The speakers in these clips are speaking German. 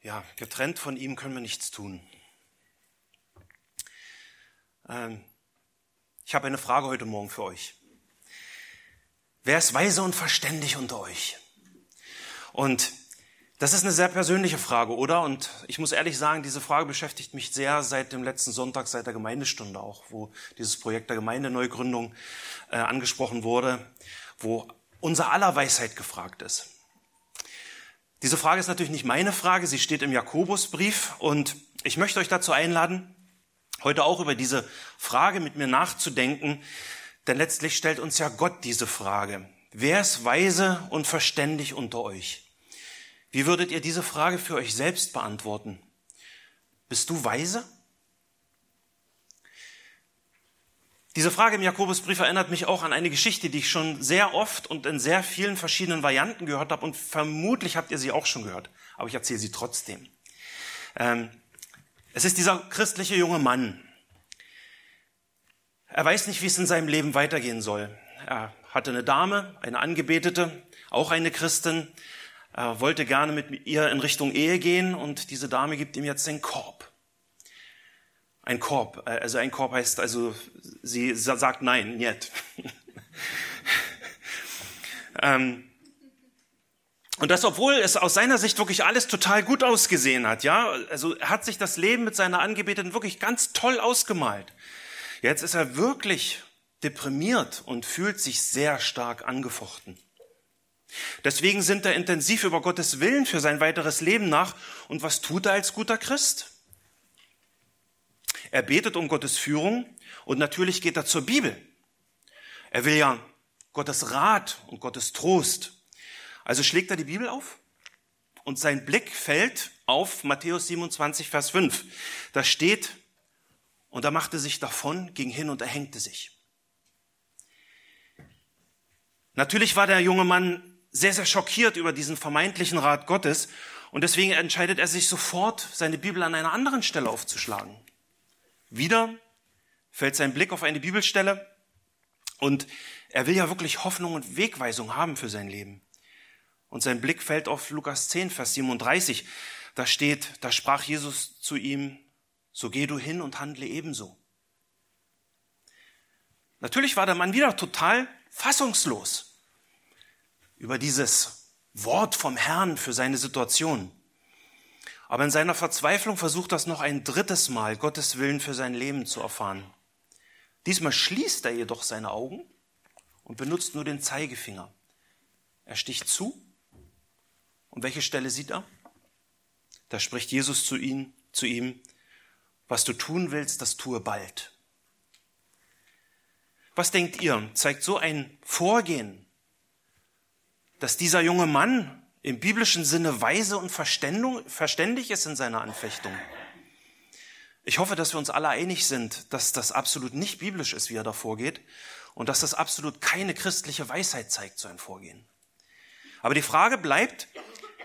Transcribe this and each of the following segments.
Ja, getrennt von ihm können wir nichts tun. Ähm, ich habe eine Frage heute Morgen für euch. Wer ist weise und verständig unter euch? Und das ist eine sehr persönliche Frage, oder? Und ich muss ehrlich sagen, diese Frage beschäftigt mich sehr seit dem letzten Sonntag, seit der Gemeindestunde auch, wo dieses Projekt der Gemeindeneugründung äh, angesprochen wurde, wo unser aller Weisheit gefragt ist. Diese Frage ist natürlich nicht meine Frage, sie steht im Jakobusbrief und ich möchte euch dazu einladen, heute auch über diese Frage mit mir nachzudenken, denn letztlich stellt uns ja Gott diese Frage. Wer ist weise und verständig unter euch? Wie würdet ihr diese Frage für euch selbst beantworten? Bist du weise? Diese Frage im Jakobusbrief erinnert mich auch an eine Geschichte, die ich schon sehr oft und in sehr vielen verschiedenen Varianten gehört habe und vermutlich habt ihr sie auch schon gehört, aber ich erzähle sie trotzdem. Ähm, es ist dieser christliche junge Mann. Er weiß nicht, wie es in seinem Leben weitergehen soll. Er hatte eine Dame, eine Angebetete, auch eine Christin. Er wollte gerne mit ihr in Richtung Ehe gehen und diese Dame gibt ihm jetzt den Korb. Ein Korb, äh, also ein Korb heißt also, sie sagt nein, nicht. ähm, und das, obwohl es aus seiner Sicht wirklich alles total gut ausgesehen hat, ja. Also er hat sich das Leben mit seiner Angebeteten wirklich ganz toll ausgemalt. Jetzt ist er wirklich deprimiert und fühlt sich sehr stark angefochten. Deswegen sind er intensiv über Gottes Willen für sein weiteres Leben nach. Und was tut er als guter Christ? Er betet um Gottes Führung und natürlich geht er zur Bibel. Er will ja Gottes Rat und Gottes Trost. Also schlägt er die Bibel auf und sein Blick fällt auf Matthäus 27, Vers 5. Da steht, und er machte sich davon, ging hin und erhängte sich. Natürlich war der junge Mann sehr, sehr schockiert über diesen vermeintlichen Rat Gottes und deswegen entscheidet er sich sofort, seine Bibel an einer anderen Stelle aufzuschlagen. Wieder fällt sein Blick auf eine Bibelstelle und er will ja wirklich Hoffnung und Wegweisung haben für sein Leben. Und sein Blick fällt auf Lukas 10, Vers 37. Da steht, da sprach Jesus zu ihm, so geh du hin und handle ebenso. Natürlich war der Mann wieder total fassungslos über dieses Wort vom Herrn für seine Situation. Aber in seiner Verzweiflung versucht das noch ein drittes Mal, Gottes Willen für sein Leben zu erfahren. Diesmal schließt er jedoch seine Augen und benutzt nur den Zeigefinger. Er sticht zu. Und welche Stelle sieht er? Da spricht Jesus zu ihm, zu ihm, was du tun willst, das tue bald. Was denkt ihr? Zeigt so ein Vorgehen, dass dieser junge Mann im biblischen Sinne weise und verständig ist in seiner Anfechtung. Ich hoffe, dass wir uns alle einig sind, dass das absolut nicht biblisch ist, wie er da vorgeht, und dass das absolut keine christliche Weisheit zeigt, so ein Vorgehen. Aber die Frage bleibt,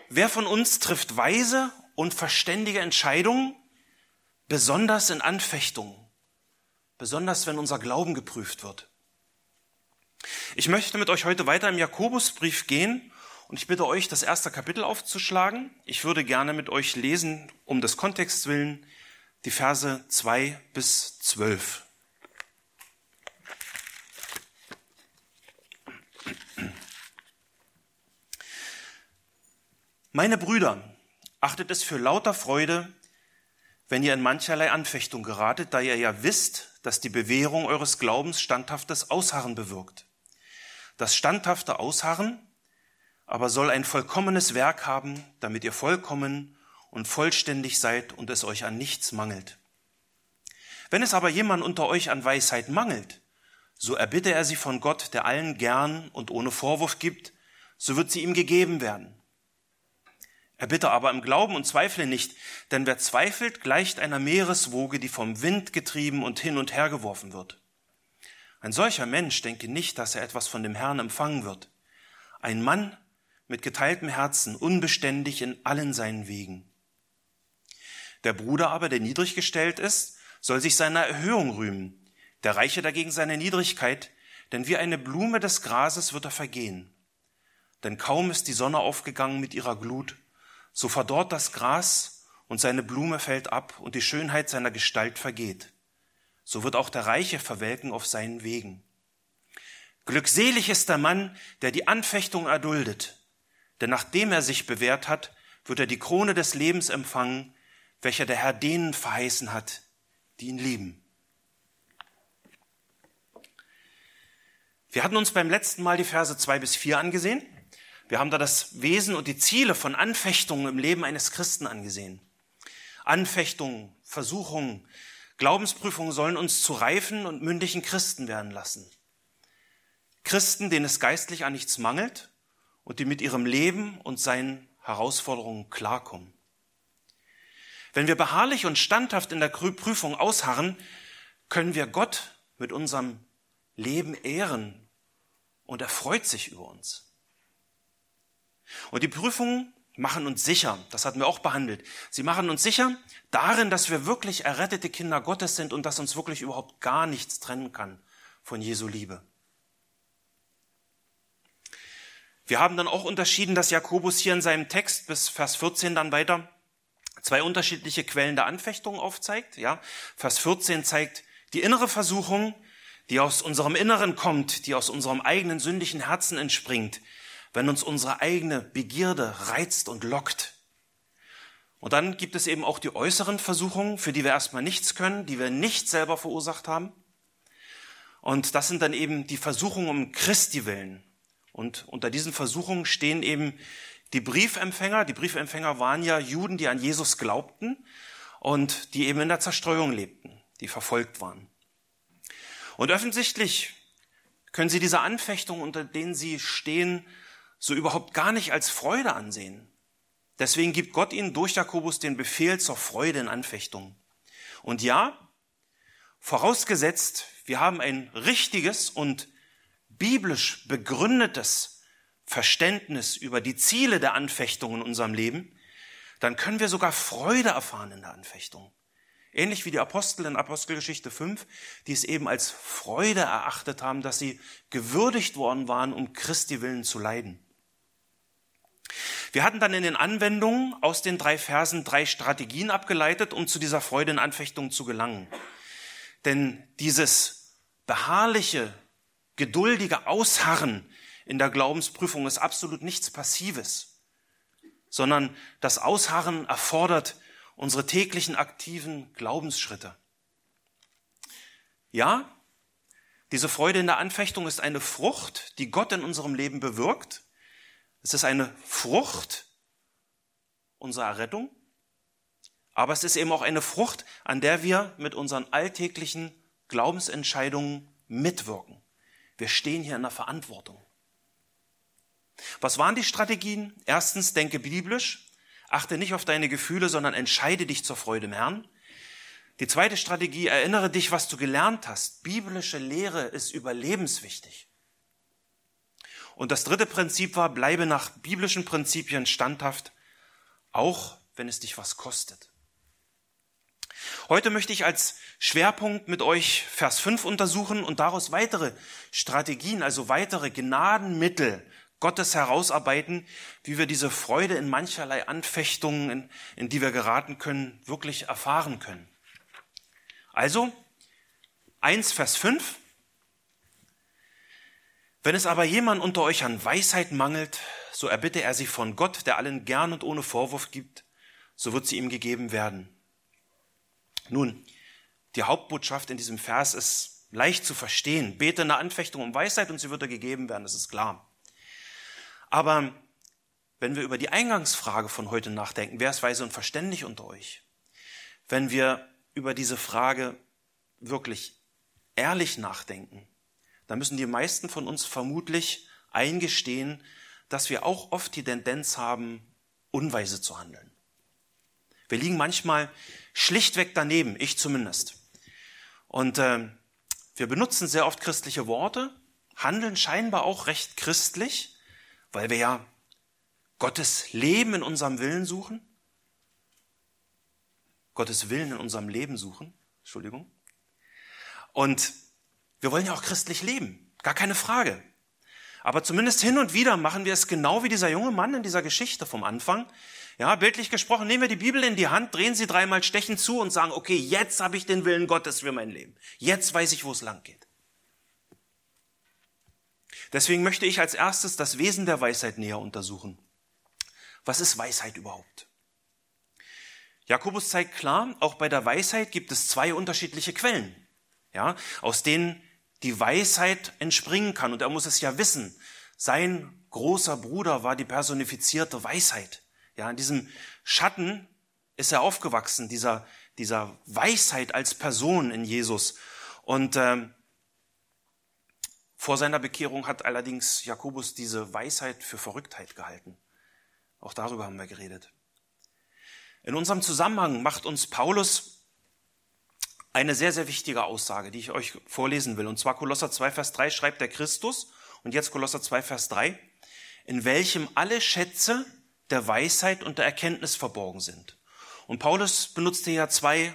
wer von uns trifft weise und verständige Entscheidungen, besonders in Anfechtungen, besonders wenn unser Glauben geprüft wird. Ich möchte mit euch heute weiter im Jakobusbrief gehen und ich bitte euch, das erste Kapitel aufzuschlagen. Ich würde gerne mit euch lesen, um des Kontexts willen, die Verse 2 bis 12. Meine Brüder, achtet es für lauter Freude, wenn ihr in mancherlei Anfechtung geratet, da ihr ja wisst, dass die Bewährung eures Glaubens standhaftes Ausharren bewirkt. Das standhafte Ausharren aber soll ein vollkommenes Werk haben, damit ihr vollkommen und vollständig seid und es euch an nichts mangelt. Wenn es aber jemand unter euch an Weisheit mangelt, so erbitte er sie von Gott, der allen gern und ohne Vorwurf gibt, so wird sie ihm gegeben werden. Erbitte aber im Glauben und zweifle nicht, denn wer zweifelt, gleicht einer Meereswoge, die vom Wind getrieben und hin und her geworfen wird. Ein solcher Mensch denke nicht, dass er etwas von dem Herrn empfangen wird. Ein Mann, mit geteiltem Herzen, unbeständig in allen seinen Wegen. Der Bruder aber, der niedrig gestellt ist, soll sich seiner Erhöhung rühmen, der Reiche dagegen seine Niedrigkeit, denn wie eine Blume des Grases wird er vergehen. Denn kaum ist die Sonne aufgegangen mit ihrer Glut, so verdorrt das Gras und seine Blume fällt ab und die Schönheit seiner Gestalt vergeht. So wird auch der Reiche verwelken auf seinen Wegen. Glückselig ist der Mann, der die Anfechtung erduldet, denn nachdem er sich bewährt hat, wird er die Krone des Lebens empfangen, welcher der Herr denen verheißen hat, die ihn lieben. Wir hatten uns beim letzten Mal die Verse zwei bis vier angesehen. Wir haben da das Wesen und die Ziele von Anfechtungen im Leben eines Christen angesehen. Anfechtungen, Versuchungen, Glaubensprüfungen sollen uns zu reifen und mündigen Christen werden lassen. Christen, denen es geistlich an nichts mangelt und die mit ihrem Leben und seinen Herausforderungen klarkommen. Wenn wir beharrlich und standhaft in der Prüfung ausharren, können wir Gott mit unserem Leben ehren und er freut sich über uns. Und die Prüfungen machen uns sicher, das hatten wir auch behandelt, sie machen uns sicher darin, dass wir wirklich errettete Kinder Gottes sind und dass uns wirklich überhaupt gar nichts trennen kann von Jesu Liebe. Wir haben dann auch unterschieden, dass Jakobus hier in seinem Text bis Vers 14 dann weiter zwei unterschiedliche Quellen der Anfechtung aufzeigt. Ja, Vers 14 zeigt die innere Versuchung, die aus unserem Inneren kommt, die aus unserem eigenen sündigen Herzen entspringt, wenn uns unsere eigene Begierde reizt und lockt. Und dann gibt es eben auch die äußeren Versuchungen, für die wir erstmal nichts können, die wir nicht selber verursacht haben. Und das sind dann eben die Versuchungen um Christi willen. Und unter diesen Versuchungen stehen eben die Briefempfänger. Die Briefempfänger waren ja Juden, die an Jesus glaubten und die eben in der Zerstreuung lebten, die verfolgt waren. Und offensichtlich können sie diese Anfechtungen, unter denen sie stehen, so überhaupt gar nicht als Freude ansehen. Deswegen gibt Gott ihnen durch Jakobus den Befehl zur Freude in Anfechtungen. Und ja, vorausgesetzt, wir haben ein richtiges und biblisch begründetes Verständnis über die Ziele der Anfechtung in unserem Leben, dann können wir sogar Freude erfahren in der Anfechtung. Ähnlich wie die Apostel in Apostelgeschichte 5, die es eben als Freude erachtet haben, dass sie gewürdigt worden waren, um Christi willen zu leiden. Wir hatten dann in den Anwendungen aus den drei Versen drei Strategien abgeleitet, um zu dieser Freude in Anfechtung zu gelangen. Denn dieses beharrliche, geduldige Ausharren in der Glaubensprüfung ist absolut nichts Passives, sondern das Ausharren erfordert unsere täglichen aktiven Glaubensschritte. Ja, diese Freude in der Anfechtung ist eine Frucht, die Gott in unserem Leben bewirkt. Es ist eine Frucht unserer Errettung, aber es ist eben auch eine Frucht, an der wir mit unseren alltäglichen Glaubensentscheidungen mitwirken. Wir stehen hier in der Verantwortung. Was waren die Strategien? Erstens, denke biblisch. Achte nicht auf deine Gefühle, sondern entscheide dich zur Freude im Herrn. Die zweite Strategie, erinnere dich, was du gelernt hast. Biblische Lehre ist überlebenswichtig. Und das dritte Prinzip war, bleibe nach biblischen Prinzipien standhaft, auch wenn es dich was kostet. Heute möchte ich als Schwerpunkt mit euch Vers 5 untersuchen und daraus weitere Strategien, also weitere Gnadenmittel Gottes herausarbeiten, wie wir diese Freude in mancherlei Anfechtungen, in, in die wir geraten können, wirklich erfahren können. Also, 1 Vers 5, wenn es aber jemand unter euch an Weisheit mangelt, so erbitte er sie von Gott, der allen gern und ohne Vorwurf gibt, so wird sie ihm gegeben werden. Nun, die Hauptbotschaft in diesem Vers ist leicht zu verstehen. Bete eine Anfechtung um Weisheit und sie wird dir gegeben werden, das ist klar. Aber wenn wir über die Eingangsfrage von heute nachdenken, wer ist weise und verständig unter euch? Wenn wir über diese Frage wirklich ehrlich nachdenken, da müssen die meisten von uns vermutlich eingestehen, dass wir auch oft die Tendenz haben, unweise zu handeln. Wir liegen manchmal schlichtweg daneben, ich zumindest. Und äh, wir benutzen sehr oft christliche Worte, handeln scheinbar auch recht christlich, weil wir ja Gottes Leben in unserem Willen suchen. Gottes Willen in unserem Leben suchen. Entschuldigung. Und wir wollen ja auch christlich leben, gar keine Frage. Aber zumindest hin und wieder machen wir es genau wie dieser junge Mann in dieser Geschichte vom Anfang. Ja, bildlich gesprochen, nehmen wir die Bibel in die Hand, drehen sie dreimal stechen zu und sagen, okay, jetzt habe ich den Willen Gottes für mein Leben. Jetzt weiß ich, wo es lang geht. Deswegen möchte ich als erstes das Wesen der Weisheit näher untersuchen. Was ist Weisheit überhaupt? Jakobus zeigt klar, auch bei der Weisheit gibt es zwei unterschiedliche Quellen, ja, aus denen die Weisheit entspringen kann. Und er muss es ja wissen. Sein großer Bruder war die personifizierte Weisheit. Ja, in diesem Schatten ist er aufgewachsen, dieser, dieser Weisheit als Person in Jesus. Und ähm, vor seiner Bekehrung hat allerdings Jakobus diese Weisheit für Verrücktheit gehalten. Auch darüber haben wir geredet. In unserem Zusammenhang macht uns Paulus eine sehr, sehr wichtige Aussage, die ich euch vorlesen will. Und zwar Kolosser 2, Vers 3 schreibt der Christus, und jetzt Kolosser 2, Vers 3, in welchem alle Schätze der Weisheit und der Erkenntnis verborgen sind. Und Paulus benutzte ja zwei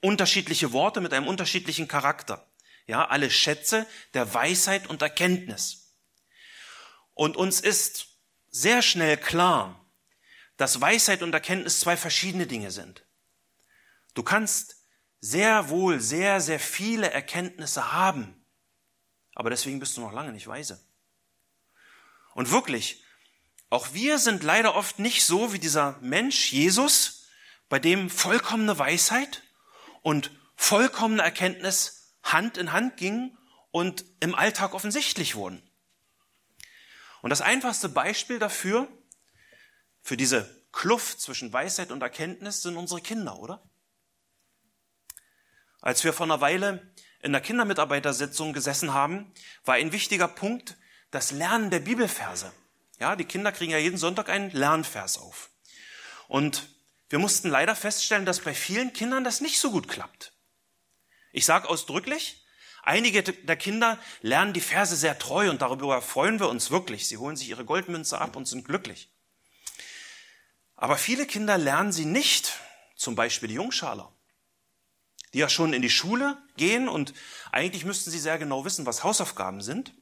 unterschiedliche Worte mit einem unterschiedlichen Charakter. Ja, alle Schätze der Weisheit und Erkenntnis. Und uns ist sehr schnell klar, dass Weisheit und Erkenntnis zwei verschiedene Dinge sind. Du kannst sehr wohl sehr, sehr viele Erkenntnisse haben, aber deswegen bist du noch lange nicht weise. Und wirklich, auch wir sind leider oft nicht so wie dieser Mensch Jesus, bei dem vollkommene Weisheit und vollkommene Erkenntnis Hand in Hand gingen und im Alltag offensichtlich wurden. Und das einfachste Beispiel dafür, für diese Kluft zwischen Weisheit und Erkenntnis, sind unsere Kinder, oder? Als wir vor einer Weile in der Kindermitarbeitersitzung gesessen haben, war ein wichtiger Punkt das Lernen der Bibelverse. Ja, die Kinder kriegen ja jeden Sonntag einen Lernvers auf. Und wir mussten leider feststellen, dass bei vielen Kindern das nicht so gut klappt. Ich sage ausdrücklich, einige der Kinder lernen die Verse sehr treu und darüber freuen wir uns wirklich. Sie holen sich ihre Goldmünze ab und sind glücklich. Aber viele Kinder lernen sie nicht, zum Beispiel die Jungschaler, die ja schon in die Schule gehen und eigentlich müssten sie sehr genau wissen, was Hausaufgaben sind.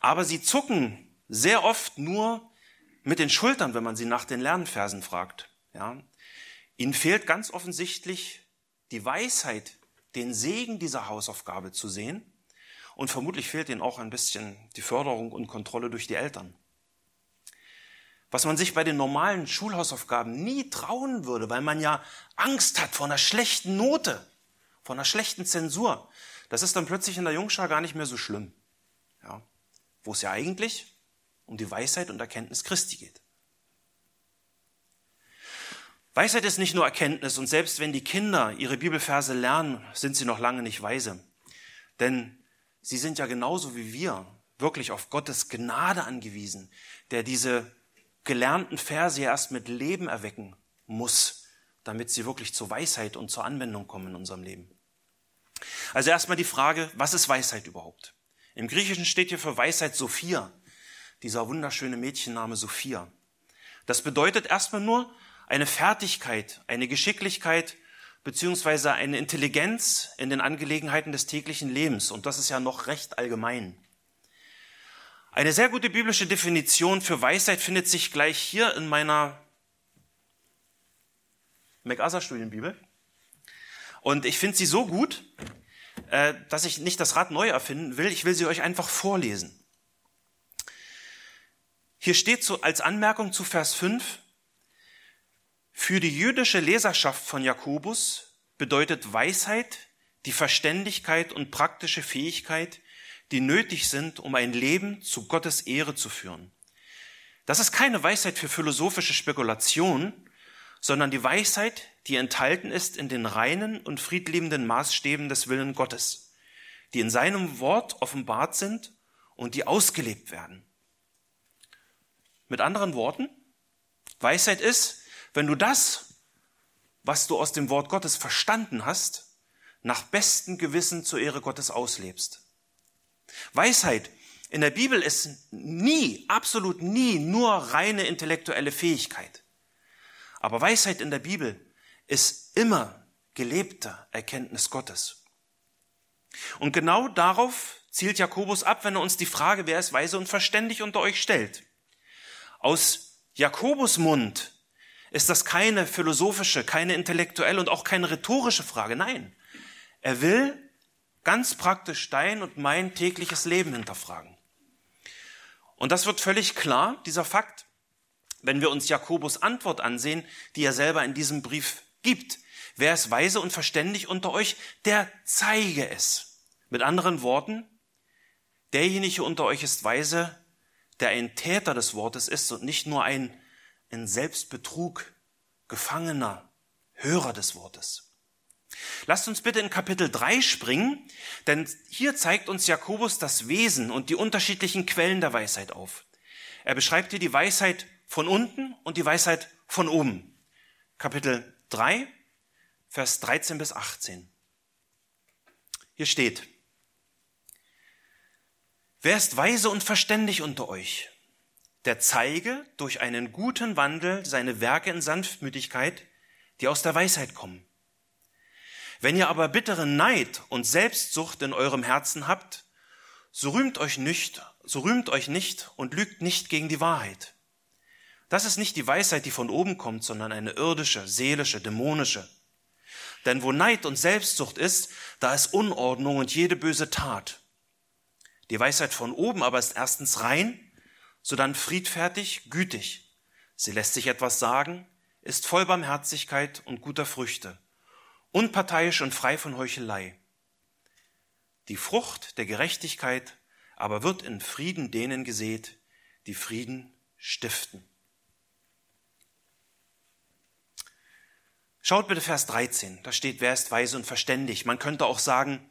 Aber sie zucken sehr oft nur mit den Schultern, wenn man sie nach den Lernversen fragt. Ja. Ihnen fehlt ganz offensichtlich die Weisheit, den Segen dieser Hausaufgabe zu sehen. Und vermutlich fehlt ihnen auch ein bisschen die Förderung und Kontrolle durch die Eltern. Was man sich bei den normalen Schulhausaufgaben nie trauen würde, weil man ja Angst hat vor einer schlechten Note, vor einer schlechten Zensur. Das ist dann plötzlich in der Jungschar gar nicht mehr so schlimm. Ja. Wo es ja eigentlich um die Weisheit und Erkenntnis Christi geht. Weisheit ist nicht nur Erkenntnis und selbst wenn die Kinder ihre Bibelverse lernen, sind sie noch lange nicht weise. Denn sie sind ja genauso wie wir wirklich auf Gottes Gnade angewiesen, der diese gelernten Verse erst mit Leben erwecken muss, damit sie wirklich zur Weisheit und zur Anwendung kommen in unserem Leben. Also erstmal die Frage, was ist Weisheit überhaupt? Im Griechischen steht hier für Weisheit Sophia, dieser wunderschöne Mädchenname Sophia. Das bedeutet erstmal nur eine Fertigkeit, eine Geschicklichkeit beziehungsweise eine Intelligenz in den Angelegenheiten des täglichen Lebens. Und das ist ja noch recht allgemein. Eine sehr gute biblische Definition für Weisheit findet sich gleich hier in meiner MacArthur-Studienbibel. Und ich finde sie so gut, äh, dass ich nicht das Rad neu erfinden will. Ich will sie euch einfach vorlesen. Hier steht so als Anmerkung zu Vers 5, für die jüdische Leserschaft von Jakobus bedeutet Weisheit die Verständigkeit und praktische Fähigkeit, die nötig sind, um ein Leben zu Gottes Ehre zu führen. Das ist keine Weisheit für philosophische Spekulation, sondern die Weisheit, die enthalten ist in den reinen und friedliebenden Maßstäben des Willen Gottes, die in seinem Wort offenbart sind und die ausgelebt werden. Mit anderen Worten, Weisheit ist, wenn du das, was du aus dem Wort Gottes verstanden hast, nach bestem Gewissen zur Ehre Gottes auslebst. Weisheit in der Bibel ist nie, absolut nie nur reine intellektuelle Fähigkeit. Aber Weisheit in der Bibel ist immer gelebte Erkenntnis Gottes. Und genau darauf zielt Jakobus ab, wenn er uns die Frage, wer ist weise und verständig unter euch stellt. Aus Jakobus Mund ist das keine philosophische, keine intellektuelle und auch keine rhetorische Frage. Nein, er will ganz praktisch dein und mein tägliches Leben hinterfragen. Und das wird völlig klar, dieser Fakt, wenn wir uns Jakobus Antwort ansehen, die er selber in diesem Brief gibt. Wer ist weise und verständig unter euch, der zeige es. Mit anderen Worten, derjenige unter euch ist weise, der ein Täter des Wortes ist und nicht nur ein in Selbstbetrug gefangener Hörer des Wortes. Lasst uns bitte in Kapitel 3 springen, denn hier zeigt uns Jakobus das Wesen und die unterschiedlichen Quellen der Weisheit auf. Er beschreibt hier die Weisheit von unten und die Weisheit von oben. Kapitel 3, Vers 13 bis 18. Hier steht, Wer ist weise und verständig unter euch? Der zeige durch einen guten Wandel seine Werke in Sanftmütigkeit, die aus der Weisheit kommen. Wenn ihr aber bitteren Neid und Selbstsucht in eurem Herzen habt, so rühmt euch nicht, so rühmt euch nicht und lügt nicht gegen die Wahrheit. Das ist nicht die Weisheit, die von oben kommt, sondern eine irdische, seelische, dämonische. Denn wo Neid und Selbstsucht ist, da ist Unordnung und jede böse Tat. Die Weisheit von oben aber ist erstens rein, sodann friedfertig, gütig. Sie lässt sich etwas sagen, ist voll Barmherzigkeit und guter Früchte, unparteiisch und frei von Heuchelei. Die Frucht der Gerechtigkeit aber wird in Frieden denen gesät, die Frieden stiften. Schaut bitte Vers 13, da steht, wer ist weise und verständig. Man könnte auch sagen,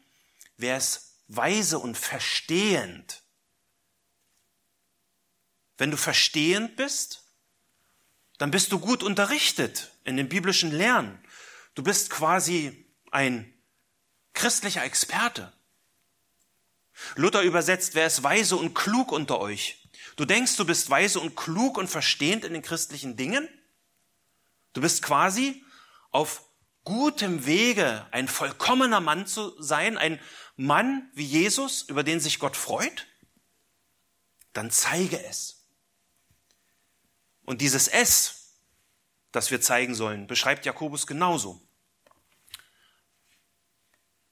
wer ist weise und verstehend. Wenn du verstehend bist, dann bist du gut unterrichtet in dem biblischen Lernen. Du bist quasi ein christlicher Experte. Luther übersetzt, wer ist weise und klug unter euch? Du denkst, du bist weise und klug und verstehend in den christlichen Dingen? Du bist quasi auf gutem Wege, ein vollkommener Mann zu sein, ein Mann wie Jesus, über den sich Gott freut, dann zeige es. Und dieses S, das wir zeigen sollen, beschreibt Jakobus genauso.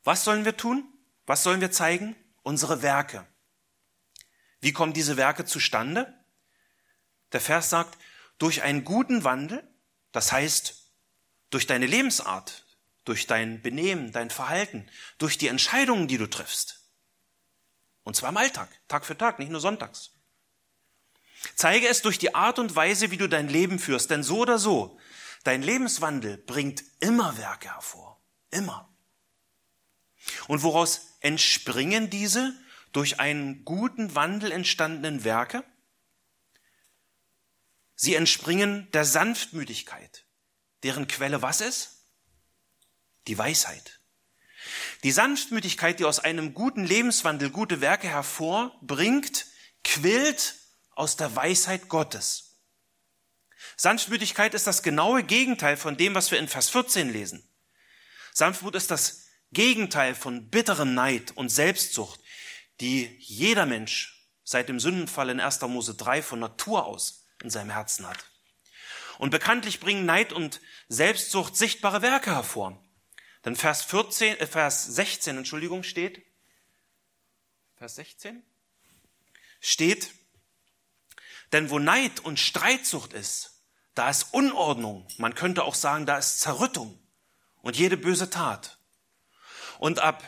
Was sollen wir tun? Was sollen wir zeigen? Unsere Werke. Wie kommen diese Werke zustande? Der Vers sagt, durch einen guten Wandel, das heißt durch deine Lebensart, durch dein Benehmen, dein Verhalten, durch die Entscheidungen, die du triffst. Und zwar im Alltag, Tag für Tag, nicht nur sonntags. Zeige es durch die Art und Weise, wie du dein Leben führst, denn so oder so, dein Lebenswandel bringt immer Werke hervor. Immer. Und woraus entspringen diese durch einen guten Wandel entstandenen Werke? Sie entspringen der Sanftmütigkeit, deren Quelle was ist? die Weisheit. Die Sanftmütigkeit, die aus einem guten Lebenswandel gute Werke hervorbringt, quillt aus der Weisheit Gottes. Sanftmütigkeit ist das genaue Gegenteil von dem, was wir in Vers 14 lesen. Sanftmut ist das Gegenteil von bitterem Neid und Selbstsucht, die jeder Mensch seit dem Sündenfall in 1. Mose 3 von Natur aus in seinem Herzen hat. Und bekanntlich bringen Neid und Selbstsucht sichtbare Werke hervor. Dann Vers 14, äh Vers 16, Entschuldigung, steht, Vers 16, steht, denn wo Neid und Streitsucht ist, da ist Unordnung, man könnte auch sagen, da ist Zerrüttung und jede böse Tat. Und ab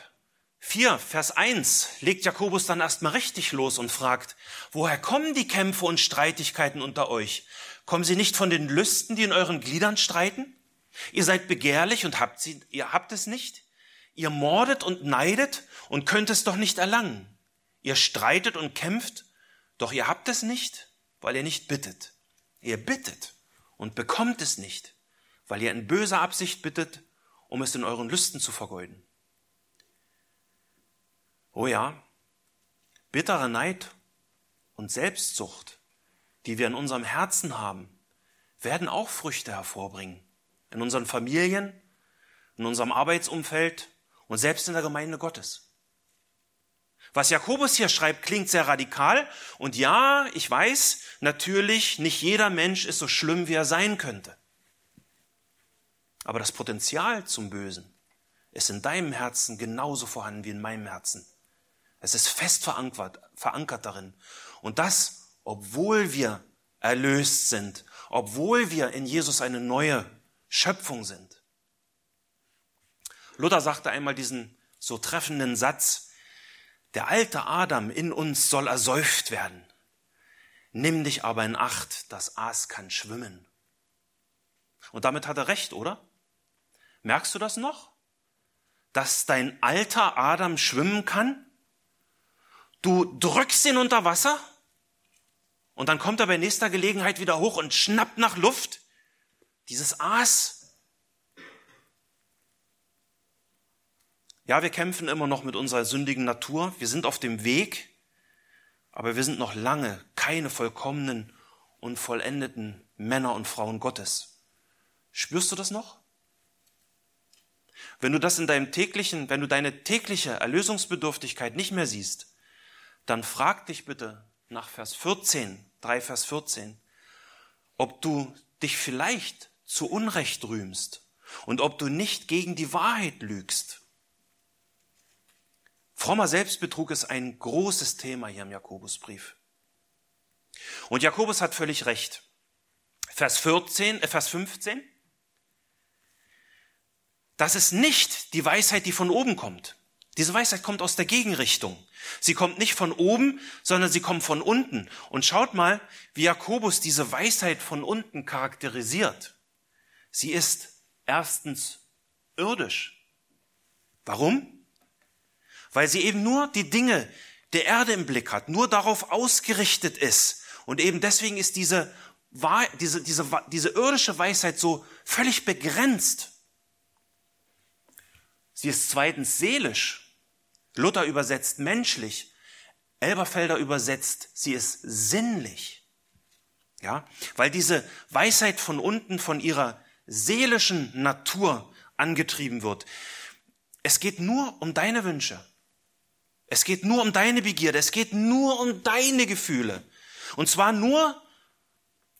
4, Vers 1 legt Jakobus dann erstmal richtig los und fragt, woher kommen die Kämpfe und Streitigkeiten unter euch? Kommen sie nicht von den Lüsten, die in euren Gliedern streiten? Ihr seid begehrlich und habt sie, ihr habt es nicht. Ihr mordet und neidet und könnt es doch nicht erlangen. Ihr streitet und kämpft, doch ihr habt es nicht, weil ihr nicht bittet. Ihr bittet und bekommt es nicht, weil ihr in böser Absicht bittet, um es in euren Lüsten zu vergeuden. Oh ja, bittere Neid und Selbstsucht, die wir in unserem Herzen haben, werden auch Früchte hervorbringen in unseren Familien, in unserem Arbeitsumfeld und selbst in der Gemeinde Gottes. Was Jakobus hier schreibt, klingt sehr radikal. Und ja, ich weiß, natürlich, nicht jeder Mensch ist so schlimm, wie er sein könnte. Aber das Potenzial zum Bösen ist in deinem Herzen genauso vorhanden wie in meinem Herzen. Es ist fest verankert, verankert darin. Und das, obwohl wir erlöst sind, obwohl wir in Jesus eine neue Schöpfung sind. Luther sagte einmal diesen so treffenden Satz, der alte Adam in uns soll ersäuft werden. Nimm dich aber in Acht, das Aas kann schwimmen. Und damit hat er recht, oder? Merkst du das noch? Dass dein alter Adam schwimmen kann? Du drückst ihn unter Wasser und dann kommt er bei nächster Gelegenheit wieder hoch und schnappt nach Luft. Dieses Aas. Ja, wir kämpfen immer noch mit unserer sündigen Natur. Wir sind auf dem Weg, aber wir sind noch lange keine vollkommenen und vollendeten Männer und Frauen Gottes. Spürst du das noch? Wenn du das in deinem täglichen, wenn du deine tägliche Erlösungsbedürftigkeit nicht mehr siehst, dann frag dich bitte nach Vers 14, 3 Vers 14, ob du dich vielleicht zu Unrecht rühmst und ob du nicht gegen die Wahrheit lügst. Frommer Selbstbetrug ist ein großes Thema hier im Jakobusbrief. Und Jakobus hat völlig recht. Vers 14, äh Vers 15. Das ist nicht die Weisheit, die von oben kommt. Diese Weisheit kommt aus der Gegenrichtung. Sie kommt nicht von oben, sondern sie kommt von unten. Und schaut mal, wie Jakobus diese Weisheit von unten charakterisiert. Sie ist erstens irdisch. Warum? Weil sie eben nur die Dinge der Erde im Blick hat, nur darauf ausgerichtet ist. Und eben deswegen ist diese, diese, diese, diese irdische Weisheit so völlig begrenzt. Sie ist zweitens seelisch. Luther übersetzt menschlich. Elberfelder übersetzt, sie ist sinnlich. Ja, weil diese Weisheit von unten von ihrer seelischen Natur angetrieben wird. Es geht nur um deine Wünsche. Es geht nur um deine Begierde. Es geht nur um deine Gefühle. Und zwar nur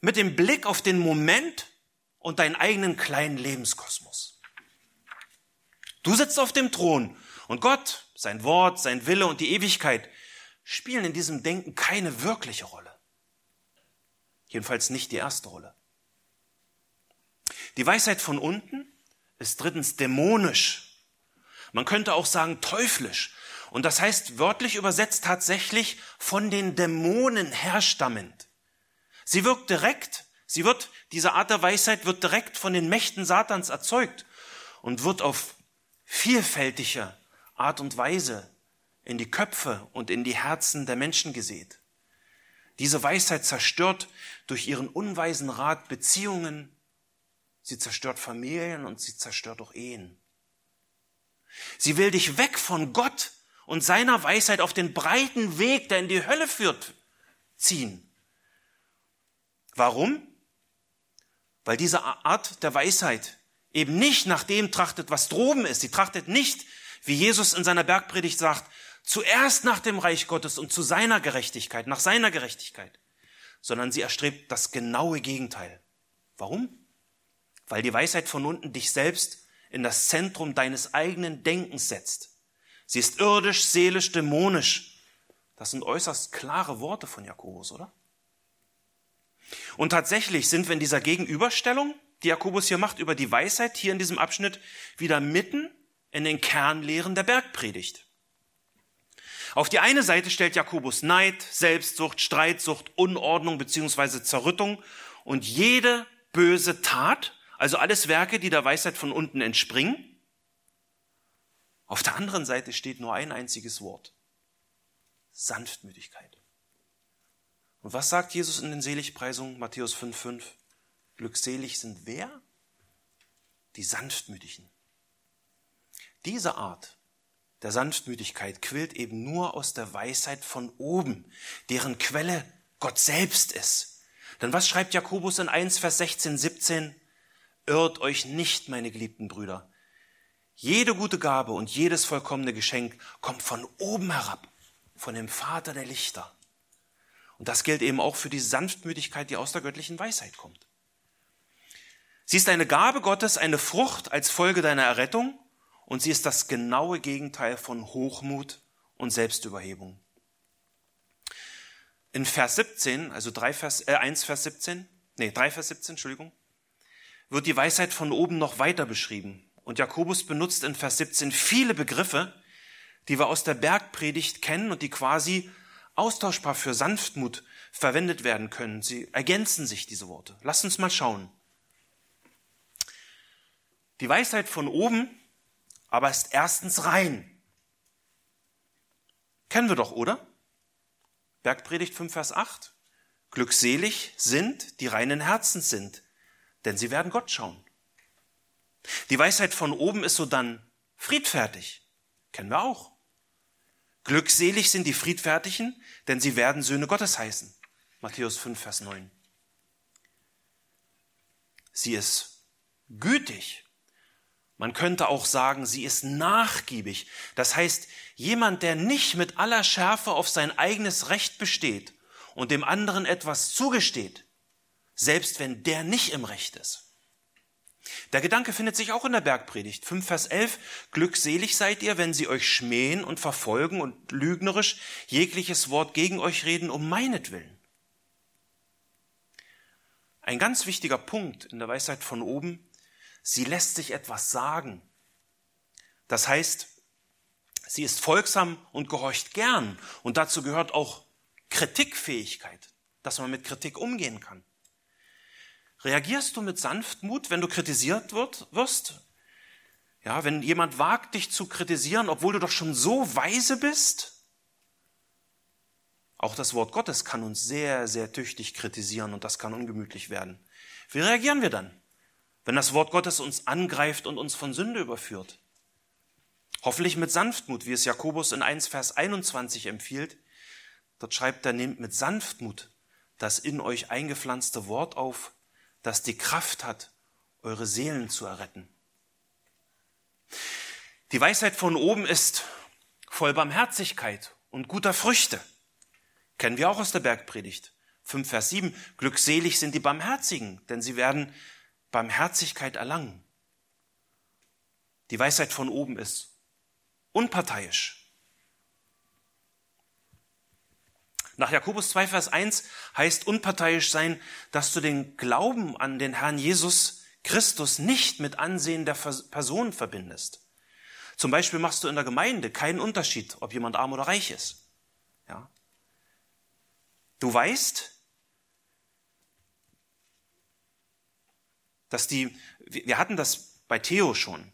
mit dem Blick auf den Moment und deinen eigenen kleinen Lebenskosmos. Du sitzt auf dem Thron und Gott, sein Wort, sein Wille und die Ewigkeit spielen in diesem Denken keine wirkliche Rolle. Jedenfalls nicht die erste Rolle. Die Weisheit von unten ist drittens dämonisch. Man könnte auch sagen teuflisch. Und das heißt wörtlich übersetzt tatsächlich von den Dämonen herstammend. Sie wirkt direkt, sie wird, diese Art der Weisheit wird direkt von den Mächten Satans erzeugt und wird auf vielfältige Art und Weise in die Köpfe und in die Herzen der Menschen gesät. Diese Weisheit zerstört durch ihren unweisen Rat Beziehungen, sie zerstört Familien und sie zerstört auch Ehen. Sie will dich weg von Gott und seiner Weisheit auf den breiten Weg, der in die Hölle führt, ziehen. Warum? Weil diese Art der Weisheit eben nicht nach dem trachtet, was droben ist. Sie trachtet nicht wie Jesus in seiner Bergpredigt sagt, zuerst nach dem Reich Gottes und zu seiner Gerechtigkeit, nach seiner Gerechtigkeit, sondern sie erstrebt das genaue Gegenteil. Warum? Weil die Weisheit von unten dich selbst in das Zentrum deines eigenen Denkens setzt. Sie ist irdisch, seelisch, dämonisch. Das sind äußerst klare Worte von Jakobus, oder? Und tatsächlich sind wir in dieser Gegenüberstellung, die Jakobus hier macht, über die Weisheit hier in diesem Abschnitt wieder mitten in den Kernlehren der Bergpredigt. Auf die eine Seite stellt Jakobus Neid, Selbstsucht, Streitsucht, Unordnung bzw. Zerrüttung und jede böse Tat, also alles Werke, die der Weisheit von unten entspringen. Auf der anderen Seite steht nur ein einziges Wort. Sanftmütigkeit. Und was sagt Jesus in den Seligpreisungen Matthäus 5,5? Glückselig sind wer? Die Sanftmütigen. Diese Art der Sanftmütigkeit quillt eben nur aus der Weisheit von oben, deren Quelle Gott selbst ist. Denn was schreibt Jakobus in 1, Vers 16, 17? Irrt euch nicht, meine geliebten Brüder. Jede gute Gabe und jedes vollkommene Geschenk kommt von oben herab, von dem Vater der Lichter. Und das gilt eben auch für die Sanftmütigkeit, die aus der göttlichen Weisheit kommt. Sie ist eine Gabe Gottes, eine Frucht als Folge deiner Errettung und sie ist das genaue Gegenteil von Hochmut und Selbstüberhebung. In Vers 17, also 3 Vers, äh, 1 Vers 17, nee, 3 Vers 17, Entschuldigung, wird die Weisheit von oben noch weiter beschrieben. Und Jakobus benutzt in Vers 17 viele Begriffe, die wir aus der Bergpredigt kennen und die quasi austauschbar für Sanftmut verwendet werden können. Sie ergänzen sich, diese Worte. Lasst uns mal schauen. Die Weisheit von oben aber ist erstens rein. Kennen wir doch, oder? Bergpredigt 5, Vers 8. Glückselig sind, die reinen Herzens sind, denn sie werden Gott schauen. Die Weisheit von oben ist so dann friedfertig. Kennen wir auch. Glückselig sind die Friedfertigen, denn sie werden Söhne Gottes heißen. Matthäus 5, Vers 9. Sie ist gütig. Man könnte auch sagen, sie ist nachgiebig. Das heißt, jemand, der nicht mit aller Schärfe auf sein eigenes Recht besteht und dem anderen etwas zugesteht, selbst wenn der nicht im Recht ist. Der Gedanke findet sich auch in der Bergpredigt. 5 Vers 11. Glückselig seid ihr, wenn sie euch schmähen und verfolgen und lügnerisch jegliches Wort gegen euch reden um meinetwillen. Ein ganz wichtiger Punkt in der Weisheit von oben. Sie lässt sich etwas sagen. Das heißt, sie ist folgsam und gehorcht gern. Und dazu gehört auch Kritikfähigkeit, dass man mit Kritik umgehen kann. Reagierst du mit Sanftmut, wenn du kritisiert wirst? Ja, wenn jemand wagt, dich zu kritisieren, obwohl du doch schon so weise bist? Auch das Wort Gottes kann uns sehr, sehr tüchtig kritisieren und das kann ungemütlich werden. Wie reagieren wir dann, wenn das Wort Gottes uns angreift und uns von Sünde überführt? Hoffentlich mit Sanftmut, wie es Jakobus in 1 Vers 21 empfiehlt. Dort schreibt er, nehmt mit Sanftmut das in euch eingepflanzte Wort auf, das die Kraft hat, eure Seelen zu erretten. Die Weisheit von oben ist voll Barmherzigkeit und guter Früchte. Kennen wir auch aus der Bergpredigt. 5 Vers 7. Glückselig sind die Barmherzigen, denn sie werden Barmherzigkeit erlangen. Die Weisheit von oben ist unparteiisch, Nach Jakobus 2, Vers 1 heißt unparteiisch sein, dass du den Glauben an den Herrn Jesus Christus nicht mit Ansehen der Person verbindest. Zum Beispiel machst du in der Gemeinde keinen Unterschied, ob jemand arm oder reich ist. Ja. Du weißt, dass die, wir hatten das bei Theo schon,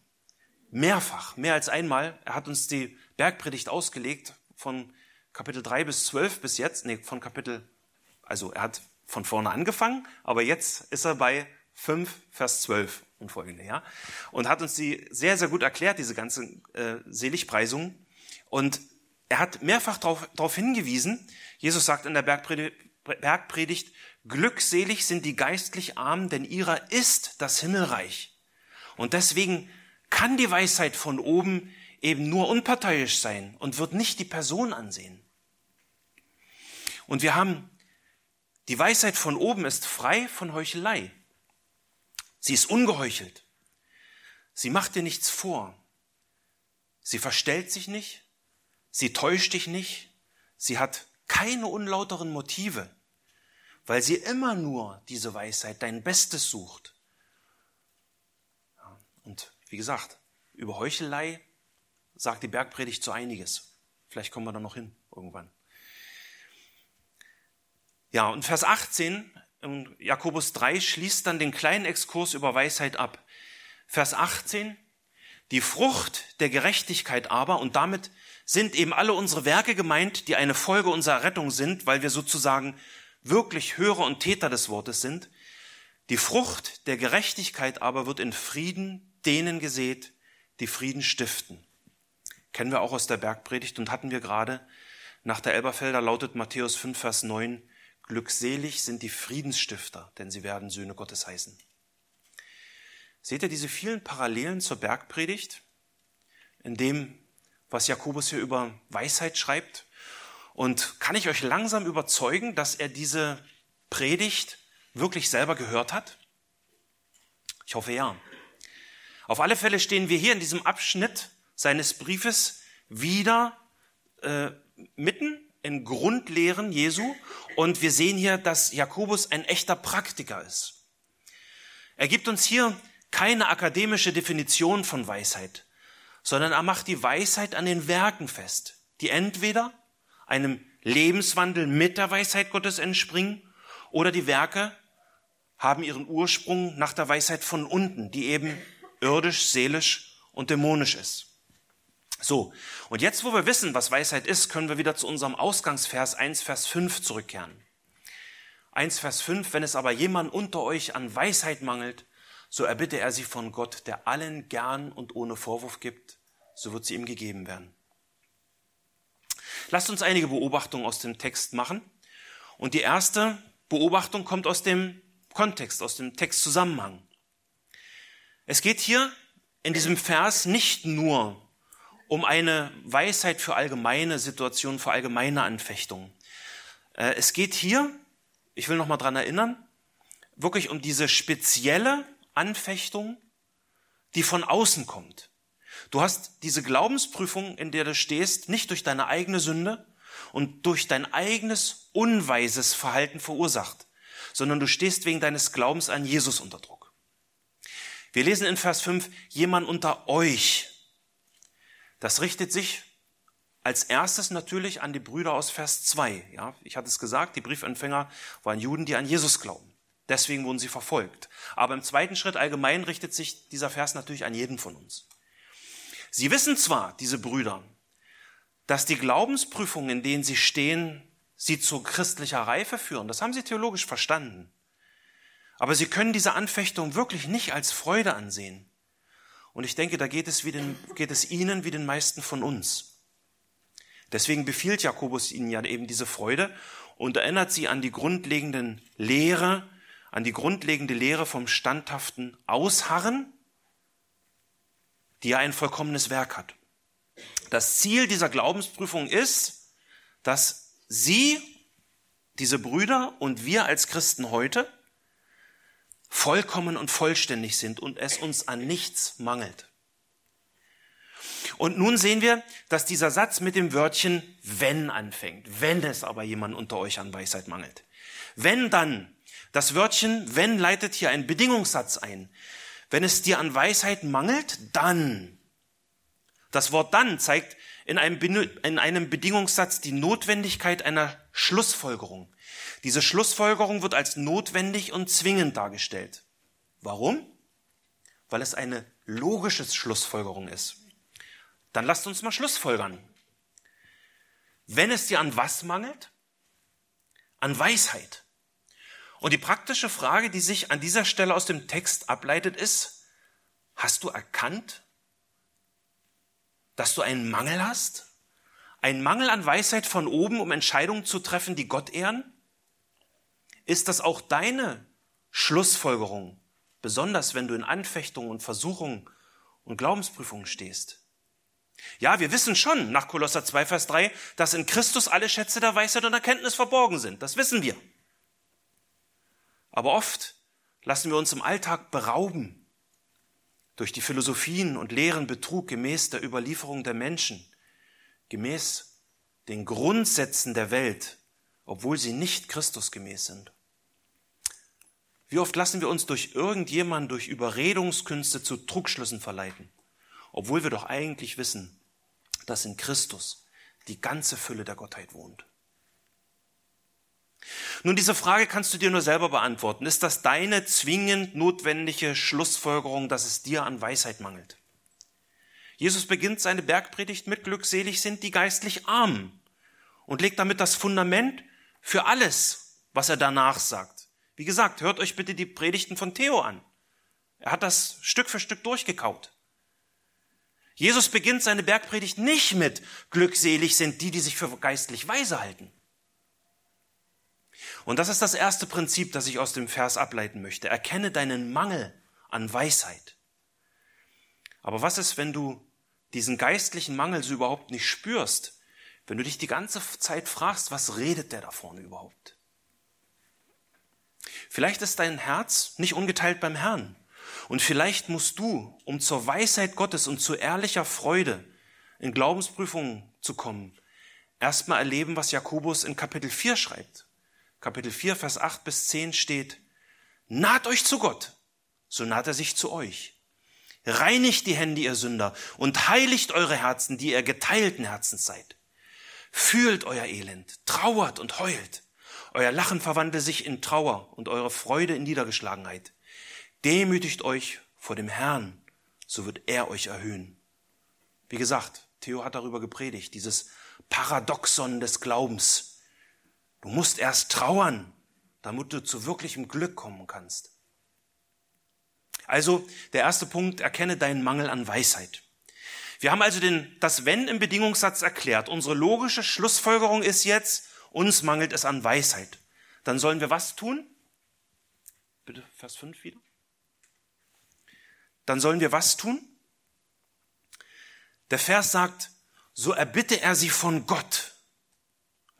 mehrfach, mehr als einmal. Er hat uns die Bergpredigt ausgelegt von Kapitel 3 bis 12 bis jetzt, nee, von Kapitel, also er hat von vorne angefangen, aber jetzt ist er bei 5, Vers 12 und folgende, ja. Und hat uns die sehr, sehr gut erklärt, diese ganze äh, Seligpreisung. Und er hat mehrfach darauf hingewiesen, Jesus sagt in der Bergpredigt, Bergpredigt, glückselig sind die geistlich Armen, denn ihrer ist das Himmelreich. Und deswegen kann die Weisheit von oben eben nur unparteiisch sein und wird nicht die Person ansehen. Und wir haben, die Weisheit von oben ist frei von Heuchelei. Sie ist ungeheuchelt. Sie macht dir nichts vor. Sie verstellt sich nicht. Sie täuscht dich nicht. Sie hat keine unlauteren Motive, weil sie immer nur diese Weisheit, dein Bestes sucht. Und wie gesagt, über Heuchelei sagt die Bergpredigt so einiges. Vielleicht kommen wir da noch hin irgendwann. Ja, und Vers 18 in Jakobus 3 schließt dann den kleinen Exkurs über Weisheit ab. Vers 18, die Frucht der Gerechtigkeit aber, und damit sind eben alle unsere Werke gemeint, die eine Folge unserer Rettung sind, weil wir sozusagen wirklich Hörer und Täter des Wortes sind. Die Frucht der Gerechtigkeit aber wird in Frieden denen gesät, die Frieden stiften. Kennen wir auch aus der Bergpredigt und hatten wir gerade. Nach der Elberfelder lautet Matthäus 5, Vers 9, Glückselig sind die Friedensstifter, denn sie werden Söhne Gottes heißen. Seht ihr diese vielen Parallelen zur Bergpredigt, in dem, was Jakobus hier über Weisheit schreibt? Und kann ich euch langsam überzeugen, dass er diese Predigt wirklich selber gehört hat? Ich hoffe ja. Auf alle Fälle stehen wir hier in diesem Abschnitt seines Briefes wieder äh, mitten in Grundlehren Jesu und wir sehen hier, dass Jakobus ein echter Praktiker ist. Er gibt uns hier keine akademische Definition von Weisheit, sondern er macht die Weisheit an den Werken fest, die entweder einem Lebenswandel mit der Weisheit Gottes entspringen oder die Werke haben ihren Ursprung nach der Weisheit von unten, die eben irdisch, seelisch und dämonisch ist. So, und jetzt, wo wir wissen, was Weisheit ist, können wir wieder zu unserem Ausgangsvers 1, Vers 5 zurückkehren. 1, Vers 5, wenn es aber jemand unter euch an Weisheit mangelt, so erbitte er sie von Gott, der allen gern und ohne Vorwurf gibt, so wird sie ihm gegeben werden. Lasst uns einige Beobachtungen aus dem Text machen. Und die erste Beobachtung kommt aus dem Kontext, aus dem Textzusammenhang. Es geht hier in diesem Vers nicht nur um eine Weisheit für allgemeine Situationen, für allgemeine Anfechtungen. Äh, es geht hier, ich will noch mal dran erinnern, wirklich um diese spezielle Anfechtung, die von außen kommt. Du hast diese Glaubensprüfung, in der du stehst, nicht durch deine eigene Sünde und durch dein eigenes unweises Verhalten verursacht, sondern du stehst wegen deines Glaubens an Jesus unter Druck. Wir lesen in Vers 5, jemand unter euch. Das richtet sich als erstes natürlich an die Brüder aus Vers 2. Ja, ich hatte es gesagt, die Briefempfänger waren Juden, die an Jesus glauben. Deswegen wurden sie verfolgt. Aber im zweiten Schritt allgemein richtet sich dieser Vers natürlich an jeden von uns. Sie wissen zwar, diese Brüder, dass die Glaubensprüfungen, in denen sie stehen, sie zu christlicher Reife führen. Das haben sie theologisch verstanden. Aber sie können diese Anfechtung wirklich nicht als Freude ansehen. Und ich denke, da geht es, wie den, geht es ihnen wie den meisten von uns. Deswegen befiehlt Jakobus ihnen ja eben diese Freude und erinnert sie an die grundlegenden Lehre, an die grundlegende Lehre vom standhaften Ausharren die ja ein vollkommenes Werk hat. Das Ziel dieser Glaubensprüfung ist, dass Sie, diese Brüder und wir als Christen heute vollkommen und vollständig sind und es uns an nichts mangelt. Und nun sehen wir, dass dieser Satz mit dem Wörtchen wenn anfängt, wenn es aber jemand unter euch an Weisheit mangelt. Wenn dann, das Wörtchen wenn leitet hier einen Bedingungssatz ein. Wenn es dir an Weisheit mangelt, dann. Das Wort dann zeigt in einem, in einem Bedingungssatz die Notwendigkeit einer Schlussfolgerung. Diese Schlussfolgerung wird als notwendig und zwingend dargestellt. Warum? Weil es eine logische Schlussfolgerung ist. Dann lasst uns mal Schlussfolgern. Wenn es dir an was mangelt? An Weisheit. Und die praktische Frage, die sich an dieser Stelle aus dem Text ableitet, ist, hast du erkannt, dass du einen Mangel hast? Ein Mangel an Weisheit von oben, um Entscheidungen zu treffen, die Gott ehren? Ist das auch deine Schlussfolgerung, besonders wenn du in Anfechtungen und Versuchungen und Glaubensprüfungen stehst? Ja, wir wissen schon nach Kolosser 2, Vers 3, dass in Christus alle Schätze der Weisheit und Erkenntnis verborgen sind. Das wissen wir. Aber oft lassen wir uns im Alltag berauben durch die Philosophien und Lehren Betrug gemäß der Überlieferung der Menschen, gemäß den Grundsätzen der Welt, obwohl sie nicht Christusgemäß sind. Wie oft lassen wir uns durch irgendjemanden durch Überredungskünste zu Trugschlüssen verleiten, obwohl wir doch eigentlich wissen, dass in Christus die ganze Fülle der Gottheit wohnt. Nun, diese Frage kannst du dir nur selber beantworten. Ist das deine zwingend notwendige Schlussfolgerung, dass es dir an Weisheit mangelt? Jesus beginnt seine Bergpredigt mit Glückselig sind die geistlich Armen und legt damit das Fundament für alles, was er danach sagt. Wie gesagt, hört euch bitte die Predigten von Theo an. Er hat das Stück für Stück durchgekaut. Jesus beginnt seine Bergpredigt nicht mit Glückselig sind die, die sich für geistlich weise halten. Und das ist das erste Prinzip, das ich aus dem Vers ableiten möchte. Erkenne deinen Mangel an Weisheit. Aber was ist, wenn du diesen geistlichen Mangel so überhaupt nicht spürst? Wenn du dich die ganze Zeit fragst, was redet der da vorne überhaupt? Vielleicht ist dein Herz nicht ungeteilt beim Herrn. Und vielleicht musst du, um zur Weisheit Gottes und zu ehrlicher Freude in Glaubensprüfungen zu kommen, erstmal erleben, was Jakobus in Kapitel 4 schreibt. Kapitel 4, Vers 8 bis 10 steht, naht euch zu Gott, so naht er sich zu euch. Reinigt die Hände, ihr Sünder, und heiligt eure Herzen, die ihr geteilten Herzens seid. Fühlt euer Elend, trauert und heult. Euer Lachen verwandle sich in Trauer und eure Freude in Niedergeschlagenheit. Demütigt euch vor dem Herrn, so wird er euch erhöhen. Wie gesagt, Theo hat darüber gepredigt, dieses Paradoxon des Glaubens. Du musst erst trauern, damit du zu wirklichem Glück kommen kannst. Also der erste Punkt, erkenne deinen Mangel an Weisheit. Wir haben also den, das Wenn im Bedingungssatz erklärt. Unsere logische Schlussfolgerung ist jetzt, uns mangelt es an Weisheit. Dann sollen wir was tun? Bitte Vers 5 wieder. Dann sollen wir was tun? Der Vers sagt, so erbitte er sie von Gott.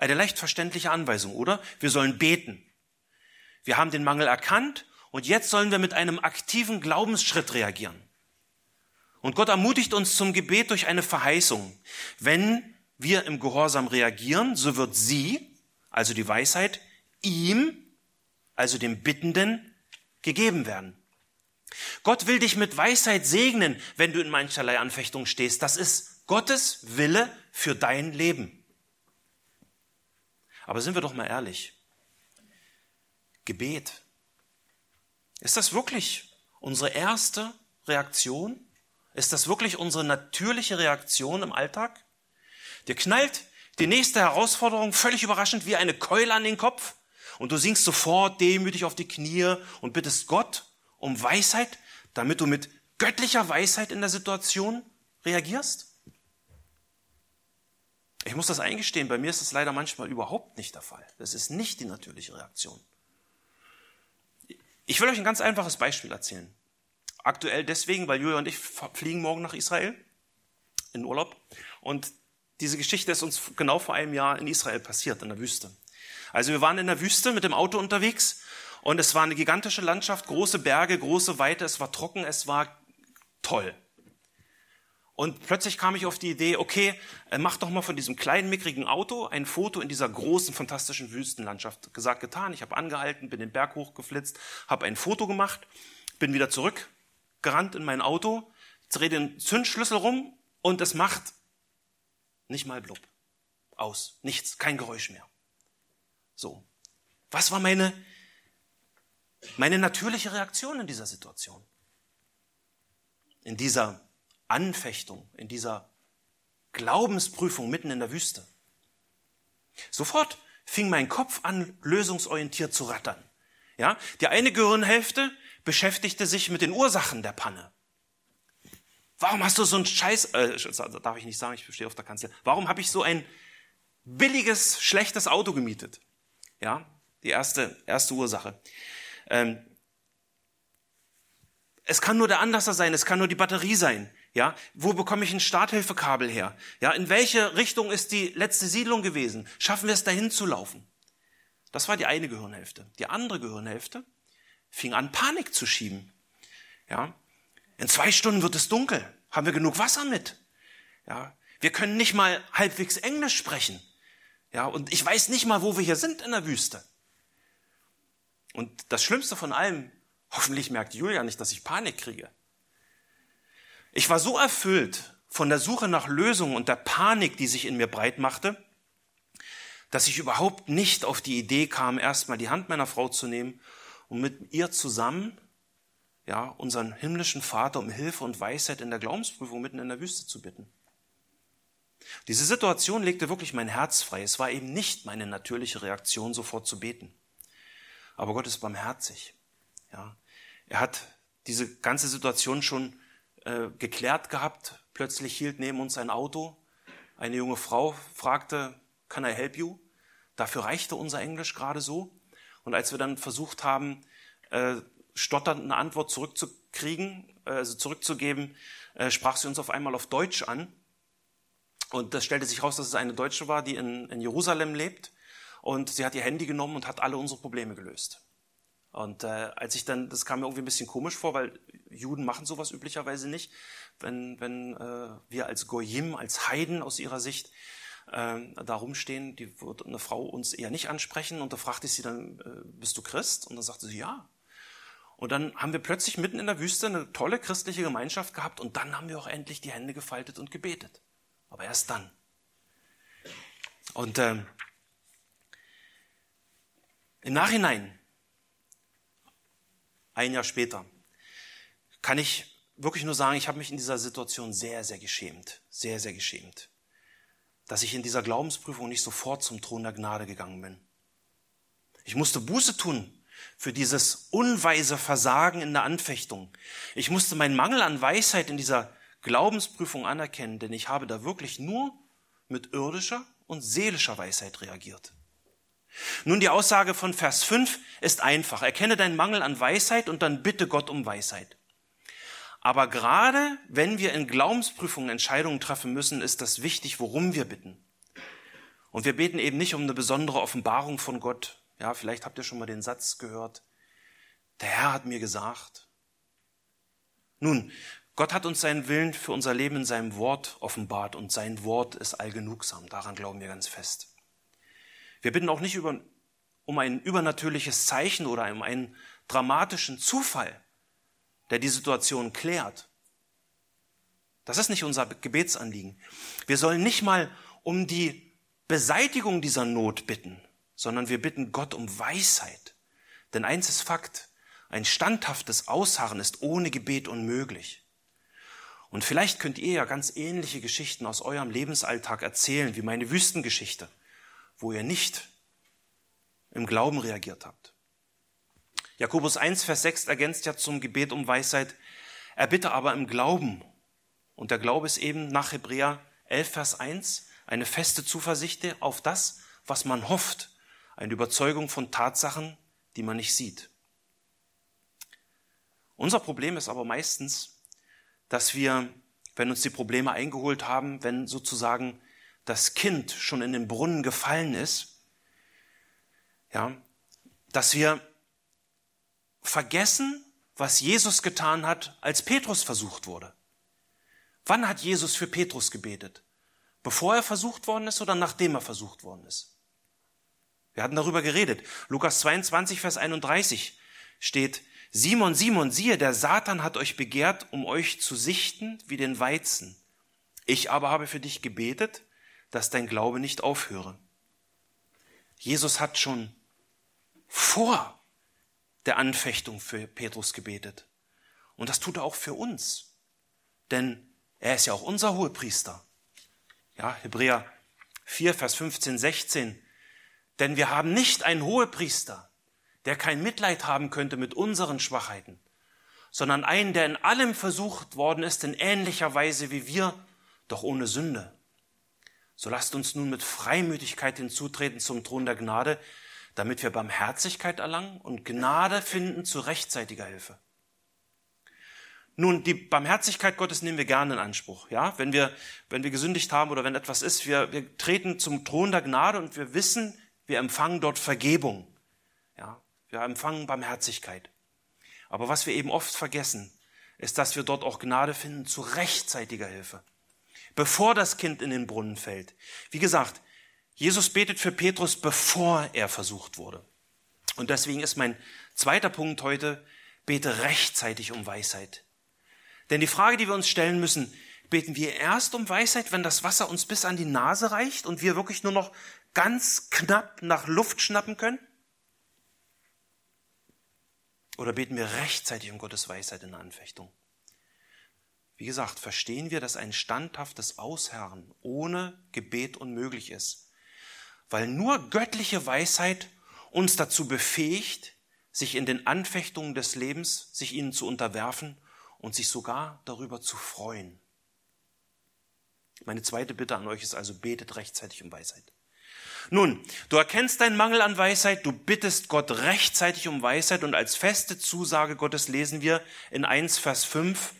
Eine leicht verständliche Anweisung, oder? Wir sollen beten. Wir haben den Mangel erkannt und jetzt sollen wir mit einem aktiven Glaubensschritt reagieren. Und Gott ermutigt uns zum Gebet durch eine Verheißung. Wenn wir im Gehorsam reagieren, so wird sie, also die Weisheit, ihm, also dem Bittenden, gegeben werden. Gott will dich mit Weisheit segnen, wenn du in mancherlei Anfechtung stehst. Das ist Gottes Wille für dein Leben. Aber sind wir doch mal ehrlich. Gebet ist das wirklich unsere erste Reaktion? Ist das wirklich unsere natürliche Reaktion im Alltag? Dir knallt die nächste Herausforderung völlig überraschend wie eine Keule an den Kopf und du sinkst sofort demütig auf die Knie und bittest Gott um Weisheit, damit du mit göttlicher Weisheit in der Situation reagierst? Ich muss das eingestehen, bei mir ist das leider manchmal überhaupt nicht der Fall. Das ist nicht die natürliche Reaktion. Ich will euch ein ganz einfaches Beispiel erzählen. Aktuell deswegen, weil Julia und ich fliegen morgen nach Israel in Urlaub. Und diese Geschichte ist uns genau vor einem Jahr in Israel passiert, in der Wüste. Also wir waren in der Wüste mit dem Auto unterwegs und es war eine gigantische Landschaft, große Berge, große Weite, es war trocken, es war toll. Und plötzlich kam ich auf die Idee, okay, äh, mach doch mal von diesem kleinen, mickrigen Auto ein Foto in dieser großen, fantastischen Wüstenlandschaft. Gesagt, getan. Ich habe angehalten, bin den Berg hochgeflitzt, habe ein Foto gemacht, bin wieder zurückgerannt in mein Auto, drehe den Zündschlüssel rum und es macht nicht mal blub. Aus. Nichts. Kein Geräusch mehr. So. Was war meine, meine natürliche Reaktion in dieser Situation? In dieser Anfechtung, in dieser Glaubensprüfung mitten in der Wüste. Sofort fing mein Kopf an, lösungsorientiert zu rattern. Ja, die eine Gehirnhälfte beschäftigte sich mit den Ursachen der Panne. Warum hast du so ein Scheiß, äh, darf ich nicht sagen, ich stehe auf der Kanzel. Warum habe ich so ein billiges, schlechtes Auto gemietet? Ja, die erste, erste Ursache. Ähm, es kann nur der Anlasser sein, es kann nur die Batterie sein. Ja, wo bekomme ich ein Starthilfekabel her? Ja, in welche Richtung ist die letzte Siedlung gewesen? Schaffen wir es dahin zu laufen? Das war die eine Gehirnhälfte. Die andere Gehirnhälfte fing an, Panik zu schieben. Ja, in zwei Stunden wird es dunkel. Haben wir genug Wasser mit? Ja, wir können nicht mal halbwegs Englisch sprechen. Ja, und ich weiß nicht mal, wo wir hier sind in der Wüste. Und das Schlimmste von allem, hoffentlich merkt Julia nicht, dass ich Panik kriege. Ich war so erfüllt von der Suche nach Lösungen und der Panik, die sich in mir breit machte, dass ich überhaupt nicht auf die Idee kam, erstmal die Hand meiner Frau zu nehmen und mit ihr zusammen, ja, unseren himmlischen Vater um Hilfe und Weisheit in der Glaubensprüfung mitten in der Wüste zu bitten. Diese Situation legte wirklich mein Herz frei. Es war eben nicht meine natürliche Reaktion, sofort zu beten. Aber Gott ist barmherzig. Ja, er hat diese ganze Situation schon äh, geklärt gehabt. Plötzlich hielt neben uns ein Auto. Eine junge Frau fragte, can I help you? Dafür reichte unser Englisch gerade so. Und als wir dann versucht haben, äh, stotternd eine Antwort zurückzukriegen, äh, also zurückzugeben, äh, sprach sie uns auf einmal auf Deutsch an. Und das stellte sich raus, dass es eine Deutsche war, die in, in Jerusalem lebt. Und sie hat ihr Handy genommen und hat alle unsere Probleme gelöst. Und äh, als ich dann, das kam mir irgendwie ein bisschen komisch vor, weil Juden machen sowas üblicherweise nicht, wenn, wenn äh, wir als Goyim, als Heiden aus ihrer Sicht äh, da rumstehen, die wird eine Frau uns eher nicht ansprechen. Und da fragte ich sie dann, äh, bist du Christ? Und dann sagte sie, ja. Und dann haben wir plötzlich mitten in der Wüste eine tolle christliche Gemeinschaft gehabt und dann haben wir auch endlich die Hände gefaltet und gebetet. Aber erst dann. Und äh, im Nachhinein ein Jahr später, kann ich wirklich nur sagen, ich habe mich in dieser Situation sehr, sehr geschämt. Sehr, sehr geschämt. Dass ich in dieser Glaubensprüfung nicht sofort zum Thron der Gnade gegangen bin. Ich musste Buße tun für dieses unweise Versagen in der Anfechtung. Ich musste meinen Mangel an Weisheit in dieser Glaubensprüfung anerkennen, denn ich habe da wirklich nur mit irdischer und seelischer Weisheit reagiert. Nun, die Aussage von Vers 5 ist einfach. Erkenne deinen Mangel an Weisheit und dann bitte Gott um Weisheit. Aber gerade wenn wir in Glaubensprüfungen Entscheidungen treffen müssen, ist das wichtig, worum wir bitten. Und wir beten eben nicht um eine besondere Offenbarung von Gott. Ja, vielleicht habt ihr schon mal den Satz gehört. Der Herr hat mir gesagt. Nun, Gott hat uns seinen Willen für unser Leben in seinem Wort offenbart und sein Wort ist allgenugsam. Daran glauben wir ganz fest. Wir bitten auch nicht über, um ein übernatürliches Zeichen oder um einen dramatischen Zufall, der die Situation klärt. Das ist nicht unser Gebetsanliegen. Wir sollen nicht mal um die Beseitigung dieser Not bitten, sondern wir bitten Gott um Weisheit. Denn eins ist Fakt, ein standhaftes Ausharren ist ohne Gebet unmöglich. Und vielleicht könnt ihr ja ganz ähnliche Geschichten aus eurem Lebensalltag erzählen, wie meine Wüstengeschichte wo ihr nicht im Glauben reagiert habt. Jakobus 1, Vers 6 ergänzt ja zum Gebet um Weisheit, er bitte aber im Glauben. Und der Glaube ist eben nach Hebräer 11, Vers 1 eine feste Zuversicht auf das, was man hofft, eine Überzeugung von Tatsachen, die man nicht sieht. Unser Problem ist aber meistens, dass wir, wenn uns die Probleme eingeholt haben, wenn sozusagen das Kind schon in den Brunnen gefallen ist, ja, dass wir vergessen, was Jesus getan hat, als Petrus versucht wurde. Wann hat Jesus für Petrus gebetet? Bevor er versucht worden ist oder nachdem er versucht worden ist? Wir hatten darüber geredet. Lukas 22, Vers 31 steht, Simon, Simon, siehe, der Satan hat euch begehrt, um euch zu sichten wie den Weizen. Ich aber habe für dich gebetet, dass dein Glaube nicht aufhöre. Jesus hat schon vor der Anfechtung für Petrus gebetet. Und das tut er auch für uns. Denn er ist ja auch unser Hohepriester. Ja, Hebräer 4, Vers 15, 16. Denn wir haben nicht einen Hohepriester, der kein Mitleid haben könnte mit unseren Schwachheiten, sondern einen, der in allem versucht worden ist, in ähnlicher Weise wie wir, doch ohne Sünde. So lasst uns nun mit Freimütigkeit hinzutreten zum Thron der Gnade, damit wir Barmherzigkeit erlangen und Gnade finden zu rechtzeitiger Hilfe. Nun, die Barmherzigkeit Gottes nehmen wir gerne in Anspruch. Ja, wenn wir, wenn wir gesündigt haben oder wenn etwas ist, wir, wir treten zum Thron der Gnade und wir wissen, wir empfangen dort Vergebung. Ja, wir empfangen Barmherzigkeit. Aber was wir eben oft vergessen, ist, dass wir dort auch Gnade finden zu rechtzeitiger Hilfe bevor das Kind in den Brunnen fällt. Wie gesagt, Jesus betet für Petrus, bevor er versucht wurde. Und deswegen ist mein zweiter Punkt heute, bete rechtzeitig um Weisheit. Denn die Frage, die wir uns stellen müssen, beten wir erst um Weisheit, wenn das Wasser uns bis an die Nase reicht und wir wirklich nur noch ganz knapp nach Luft schnappen können? Oder beten wir rechtzeitig um Gottes Weisheit in der Anfechtung? Wie gesagt, verstehen wir, dass ein standhaftes Ausharren ohne Gebet unmöglich ist, weil nur göttliche Weisheit uns dazu befähigt, sich in den Anfechtungen des Lebens, sich ihnen zu unterwerfen und sich sogar darüber zu freuen. Meine zweite Bitte an euch ist also, betet rechtzeitig um Weisheit. Nun, du erkennst deinen Mangel an Weisheit, du bittest Gott rechtzeitig um Weisheit und als feste Zusage Gottes lesen wir in 1 Vers 5,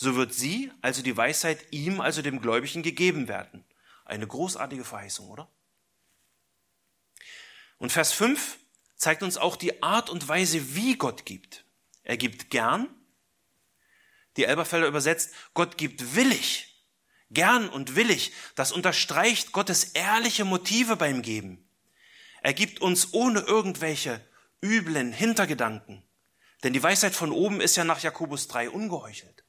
so wird sie, also die Weisheit, ihm, also dem Gläubigen, gegeben werden. Eine großartige Verheißung, oder? Und Vers 5 zeigt uns auch die Art und Weise, wie Gott gibt. Er gibt gern. Die Elberfelder übersetzt, Gott gibt willig. Gern und willig. Das unterstreicht Gottes ehrliche Motive beim Geben. Er gibt uns ohne irgendwelche üblen Hintergedanken. Denn die Weisheit von oben ist ja nach Jakobus 3 ungeheuchelt.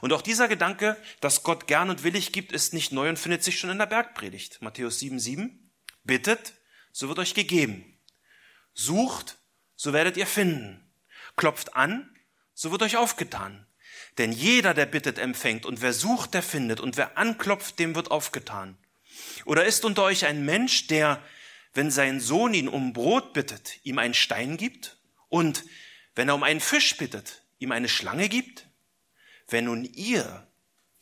Und auch dieser Gedanke, dass Gott gern und willig gibt, ist nicht neu und findet sich schon in der Bergpredigt. Matthäus 7, 7. Bittet, so wird euch gegeben. Sucht, so werdet ihr finden. Klopft an, so wird euch aufgetan. Denn jeder, der bittet, empfängt, und wer sucht, der findet, und wer anklopft, dem wird aufgetan. Oder ist unter euch ein Mensch, der, wenn sein Sohn ihn um Brot bittet, ihm einen Stein gibt? Und wenn er um einen Fisch bittet, ihm eine Schlange gibt? Wenn nun ihr,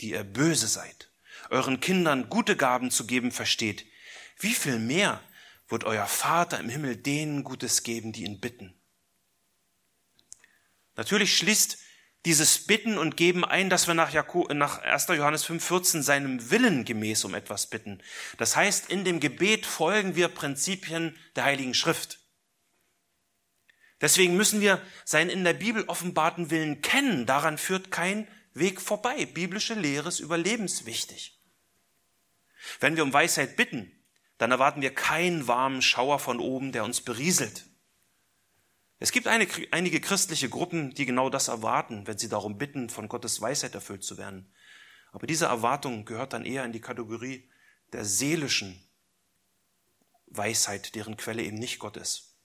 die ihr böse seid, euren Kindern gute Gaben zu geben versteht, wie viel mehr wird euer Vater im Himmel denen Gutes geben, die ihn bitten? Natürlich schließt dieses Bitten und Geben ein, dass wir nach, Jakob, nach 1. Johannes 5,14 seinem Willen gemäß um etwas bitten. Das heißt, in dem Gebet folgen wir Prinzipien der Heiligen Schrift. Deswegen müssen wir seinen in der Bibel offenbarten Willen kennen. Daran führt kein Weg vorbei. Biblische Lehre ist überlebenswichtig. Wenn wir um Weisheit bitten, dann erwarten wir keinen warmen Schauer von oben, der uns berieselt. Es gibt eine, einige christliche Gruppen, die genau das erwarten, wenn sie darum bitten, von Gottes Weisheit erfüllt zu werden. Aber diese Erwartung gehört dann eher in die Kategorie der seelischen Weisheit, deren Quelle eben nicht Gott ist.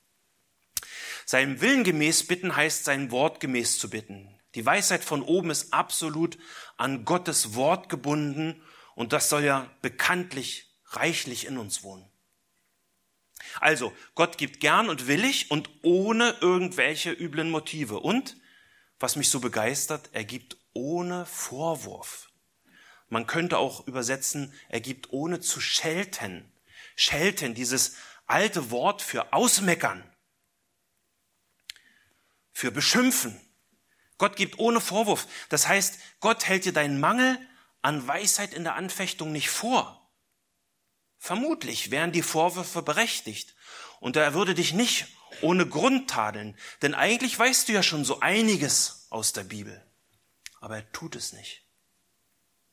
Seinem Willen gemäß bitten heißt, sein Wort gemäß zu bitten. Die Weisheit von oben ist absolut an Gottes Wort gebunden und das soll ja bekanntlich reichlich in uns wohnen. Also, Gott gibt gern und willig und ohne irgendwelche üblen Motive. Und, was mich so begeistert, er gibt ohne Vorwurf. Man könnte auch übersetzen, er gibt ohne zu schelten. Schelten, dieses alte Wort für ausmeckern, für beschimpfen. Gott gibt ohne Vorwurf. Das heißt, Gott hält dir deinen Mangel an Weisheit in der Anfechtung nicht vor. Vermutlich wären die Vorwürfe berechtigt und er würde dich nicht ohne Grund tadeln, denn eigentlich weißt du ja schon so einiges aus der Bibel. Aber er tut es nicht.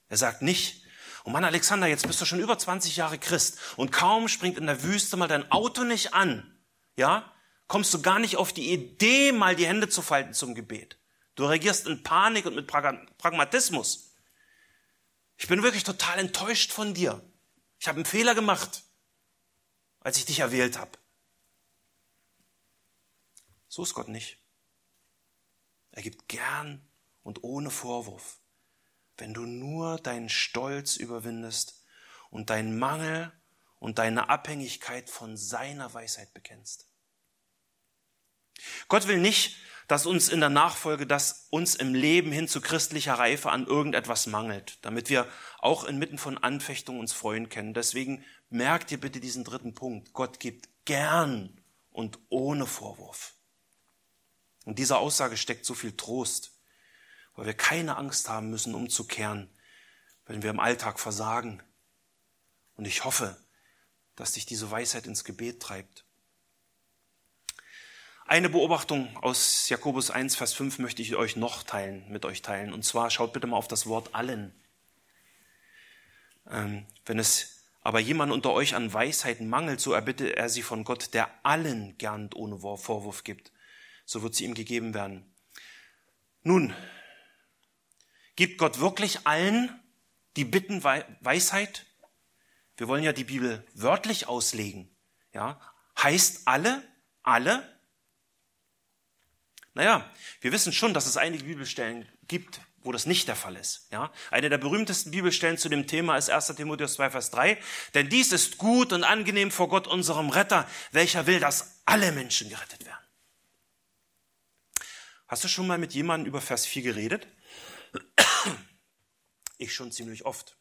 Er sagt nicht, oh Mann, Alexander, jetzt bist du schon über 20 Jahre Christ und kaum springt in der Wüste mal dein Auto nicht an, ja, kommst du gar nicht auf die Idee, mal die Hände zu falten zum Gebet. Du reagierst in Panik und mit Pragmatismus. Ich bin wirklich total enttäuscht von dir. Ich habe einen Fehler gemacht, als ich dich erwählt habe. So ist Gott nicht. Er gibt gern und ohne Vorwurf, wenn du nur deinen Stolz überwindest und deinen Mangel und deine Abhängigkeit von seiner Weisheit bekennst. Gott will nicht, dass uns in der Nachfolge, dass uns im Leben hin zu christlicher Reife an irgendetwas mangelt, damit wir auch inmitten von Anfechtungen uns freuen können. Deswegen merkt ihr bitte diesen dritten Punkt. Gott gibt gern und ohne Vorwurf. Und dieser Aussage steckt so viel Trost, weil wir keine Angst haben müssen, umzukehren, wenn wir im Alltag versagen. Und ich hoffe, dass dich diese Weisheit ins Gebet treibt. Eine Beobachtung aus Jakobus 1, Vers 5 möchte ich euch noch teilen, mit euch teilen. Und zwar schaut bitte mal auf das Wort allen. Ähm, wenn es aber jemand unter euch an Weisheit mangelt, so erbitte er sie von Gott, der allen gern ohne Vorwurf gibt. So wird sie ihm gegeben werden. Nun, gibt Gott wirklich allen, die bitten, Weisheit? Wir wollen ja die Bibel wörtlich auslegen. Ja, heißt alle, alle, naja, wir wissen schon, dass es einige Bibelstellen gibt, wo das nicht der Fall ist. Ja? Eine der berühmtesten Bibelstellen zu dem Thema ist 1. Timotheus 2, Vers 3. Denn dies ist gut und angenehm vor Gott, unserem Retter, welcher will, dass alle Menschen gerettet werden. Hast du schon mal mit jemandem über Vers 4 geredet? Ich schon ziemlich oft.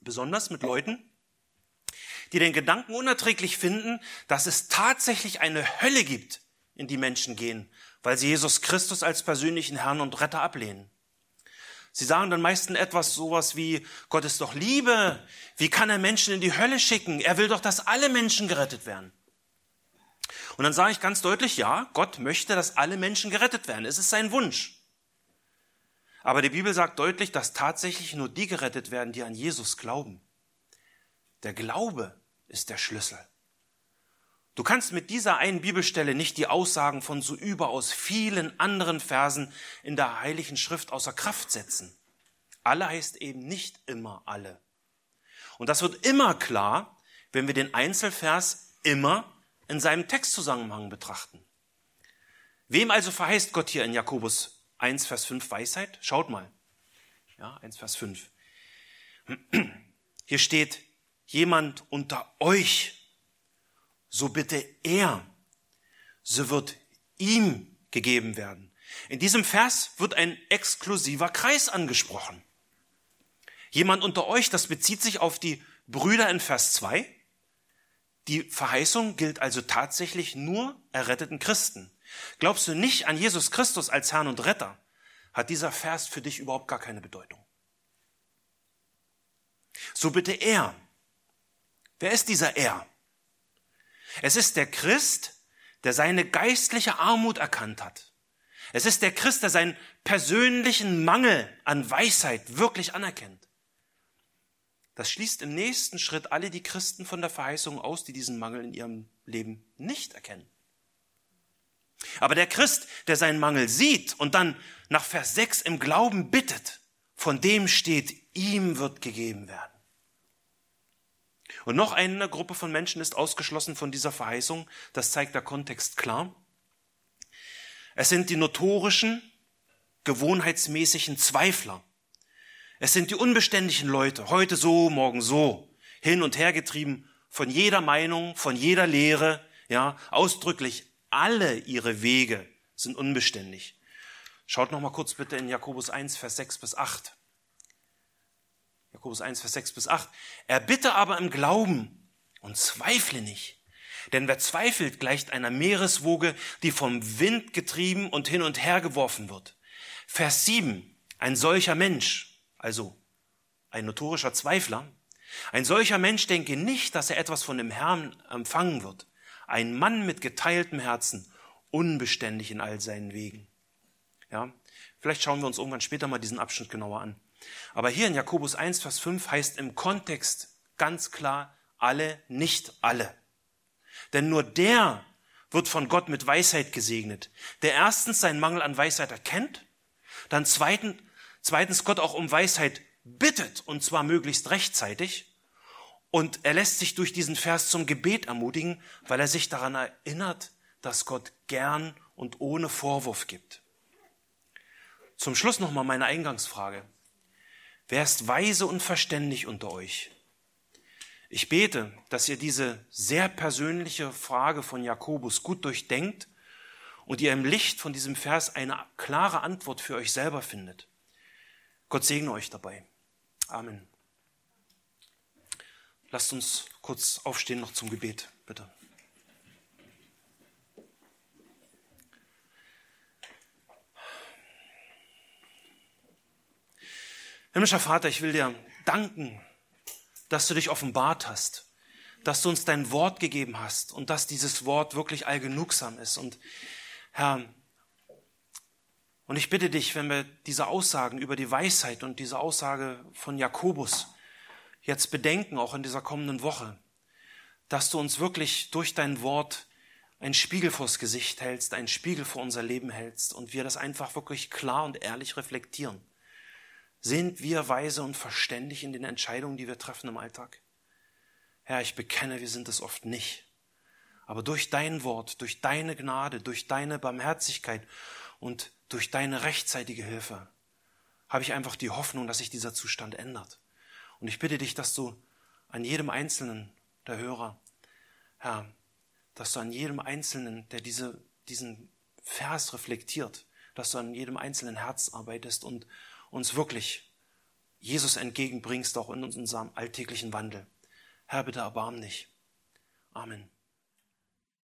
Besonders mit Leuten, die den Gedanken unerträglich finden, dass es tatsächlich eine Hölle gibt, in die Menschen gehen, weil sie Jesus Christus als persönlichen Herrn und Retter ablehnen. Sie sagen dann meistens etwas sowas wie, Gott ist doch Liebe. Wie kann er Menschen in die Hölle schicken? Er will doch, dass alle Menschen gerettet werden. Und dann sage ich ganz deutlich, ja, Gott möchte, dass alle Menschen gerettet werden. Es ist sein Wunsch. Aber die Bibel sagt deutlich, dass tatsächlich nur die gerettet werden, die an Jesus glauben. Der Glaube ist der Schlüssel. Du kannst mit dieser einen Bibelstelle nicht die Aussagen von so überaus vielen anderen Versen in der Heiligen Schrift außer Kraft setzen. Alle heißt eben nicht immer alle. Und das wird immer klar, wenn wir den Einzelvers immer in seinem Textzusammenhang betrachten. Wem also verheißt Gott hier in Jakobus 1, Vers 5 Weisheit? Schaut mal. Ja, 1, Vers 5. Hier steht, jemand unter euch so bitte er, so wird ihm gegeben werden. In diesem Vers wird ein exklusiver Kreis angesprochen. Jemand unter euch, das bezieht sich auf die Brüder in Vers 2. Die Verheißung gilt also tatsächlich nur erretteten Christen. Glaubst du nicht an Jesus Christus als Herrn und Retter, hat dieser Vers für dich überhaupt gar keine Bedeutung. So bitte er. Wer ist dieser er? Es ist der Christ, der seine geistliche Armut erkannt hat. Es ist der Christ, der seinen persönlichen Mangel an Weisheit wirklich anerkennt. Das schließt im nächsten Schritt alle die Christen von der Verheißung aus, die diesen Mangel in ihrem Leben nicht erkennen. Aber der Christ, der seinen Mangel sieht und dann nach Vers 6 im Glauben bittet, von dem steht, ihm wird gegeben werden. Und noch eine Gruppe von Menschen ist ausgeschlossen von dieser Verheißung. Das zeigt der Kontext klar. Es sind die notorischen, gewohnheitsmäßigen Zweifler. Es sind die unbeständigen Leute, heute so, morgen so, hin und her getrieben von jeder Meinung, von jeder Lehre, ja, ausdrücklich alle ihre Wege sind unbeständig. Schaut noch mal kurz bitte in Jakobus 1, Vers 6 bis 8. Jakobus 1, Vers 6 bis 8. Er bitte aber im Glauben und zweifle nicht. Denn wer zweifelt, gleicht einer Meereswoge, die vom Wind getrieben und hin und her geworfen wird. Vers 7. Ein solcher Mensch, also ein notorischer Zweifler, ein solcher Mensch denke nicht, dass er etwas von dem Herrn empfangen wird. Ein Mann mit geteiltem Herzen, unbeständig in all seinen Wegen. Ja, vielleicht schauen wir uns irgendwann später mal diesen Abschnitt genauer an. Aber hier in Jakobus 1, Vers 5 heißt im Kontext ganz klar, alle, nicht alle. Denn nur der wird von Gott mit Weisheit gesegnet, der erstens seinen Mangel an Weisheit erkennt, dann zweitens, zweitens Gott auch um Weisheit bittet, und zwar möglichst rechtzeitig, und er lässt sich durch diesen Vers zum Gebet ermutigen, weil er sich daran erinnert, dass Gott gern und ohne Vorwurf gibt. Zum Schluss nochmal meine Eingangsfrage. Wer ist weise und verständig unter euch? Ich bete, dass ihr diese sehr persönliche Frage von Jakobus gut durchdenkt und ihr im Licht von diesem Vers eine klare Antwort für euch selber findet. Gott segne euch dabei. Amen. Lasst uns kurz aufstehen noch zum Gebet, bitte. Himmlischer Vater, ich will dir danken, dass du dich offenbart hast, dass du uns dein Wort gegeben hast und dass dieses Wort wirklich allgenugsam ist. Und Herr, und ich bitte dich, wenn wir diese Aussagen über die Weisheit und diese Aussage von Jakobus jetzt bedenken, auch in dieser kommenden Woche, dass du uns wirklich durch dein Wort einen Spiegel vors Gesicht hältst, einen Spiegel vor unser Leben hältst und wir das einfach wirklich klar und ehrlich reflektieren. Sind wir weise und verständig in den Entscheidungen, die wir treffen im Alltag? Herr, ich bekenne, wir sind es oft nicht. Aber durch dein Wort, durch deine Gnade, durch deine Barmherzigkeit und durch deine rechtzeitige Hilfe habe ich einfach die Hoffnung, dass sich dieser Zustand ändert. Und ich bitte dich, dass du an jedem Einzelnen der Hörer, Herr, dass du an jedem Einzelnen, der diese, diesen Vers reflektiert, dass du an jedem einzelnen Herz arbeitest und uns wirklich Jesus entgegenbringst, auch in unserem alltäglichen Wandel. Herr, bitte erbarm dich. Amen.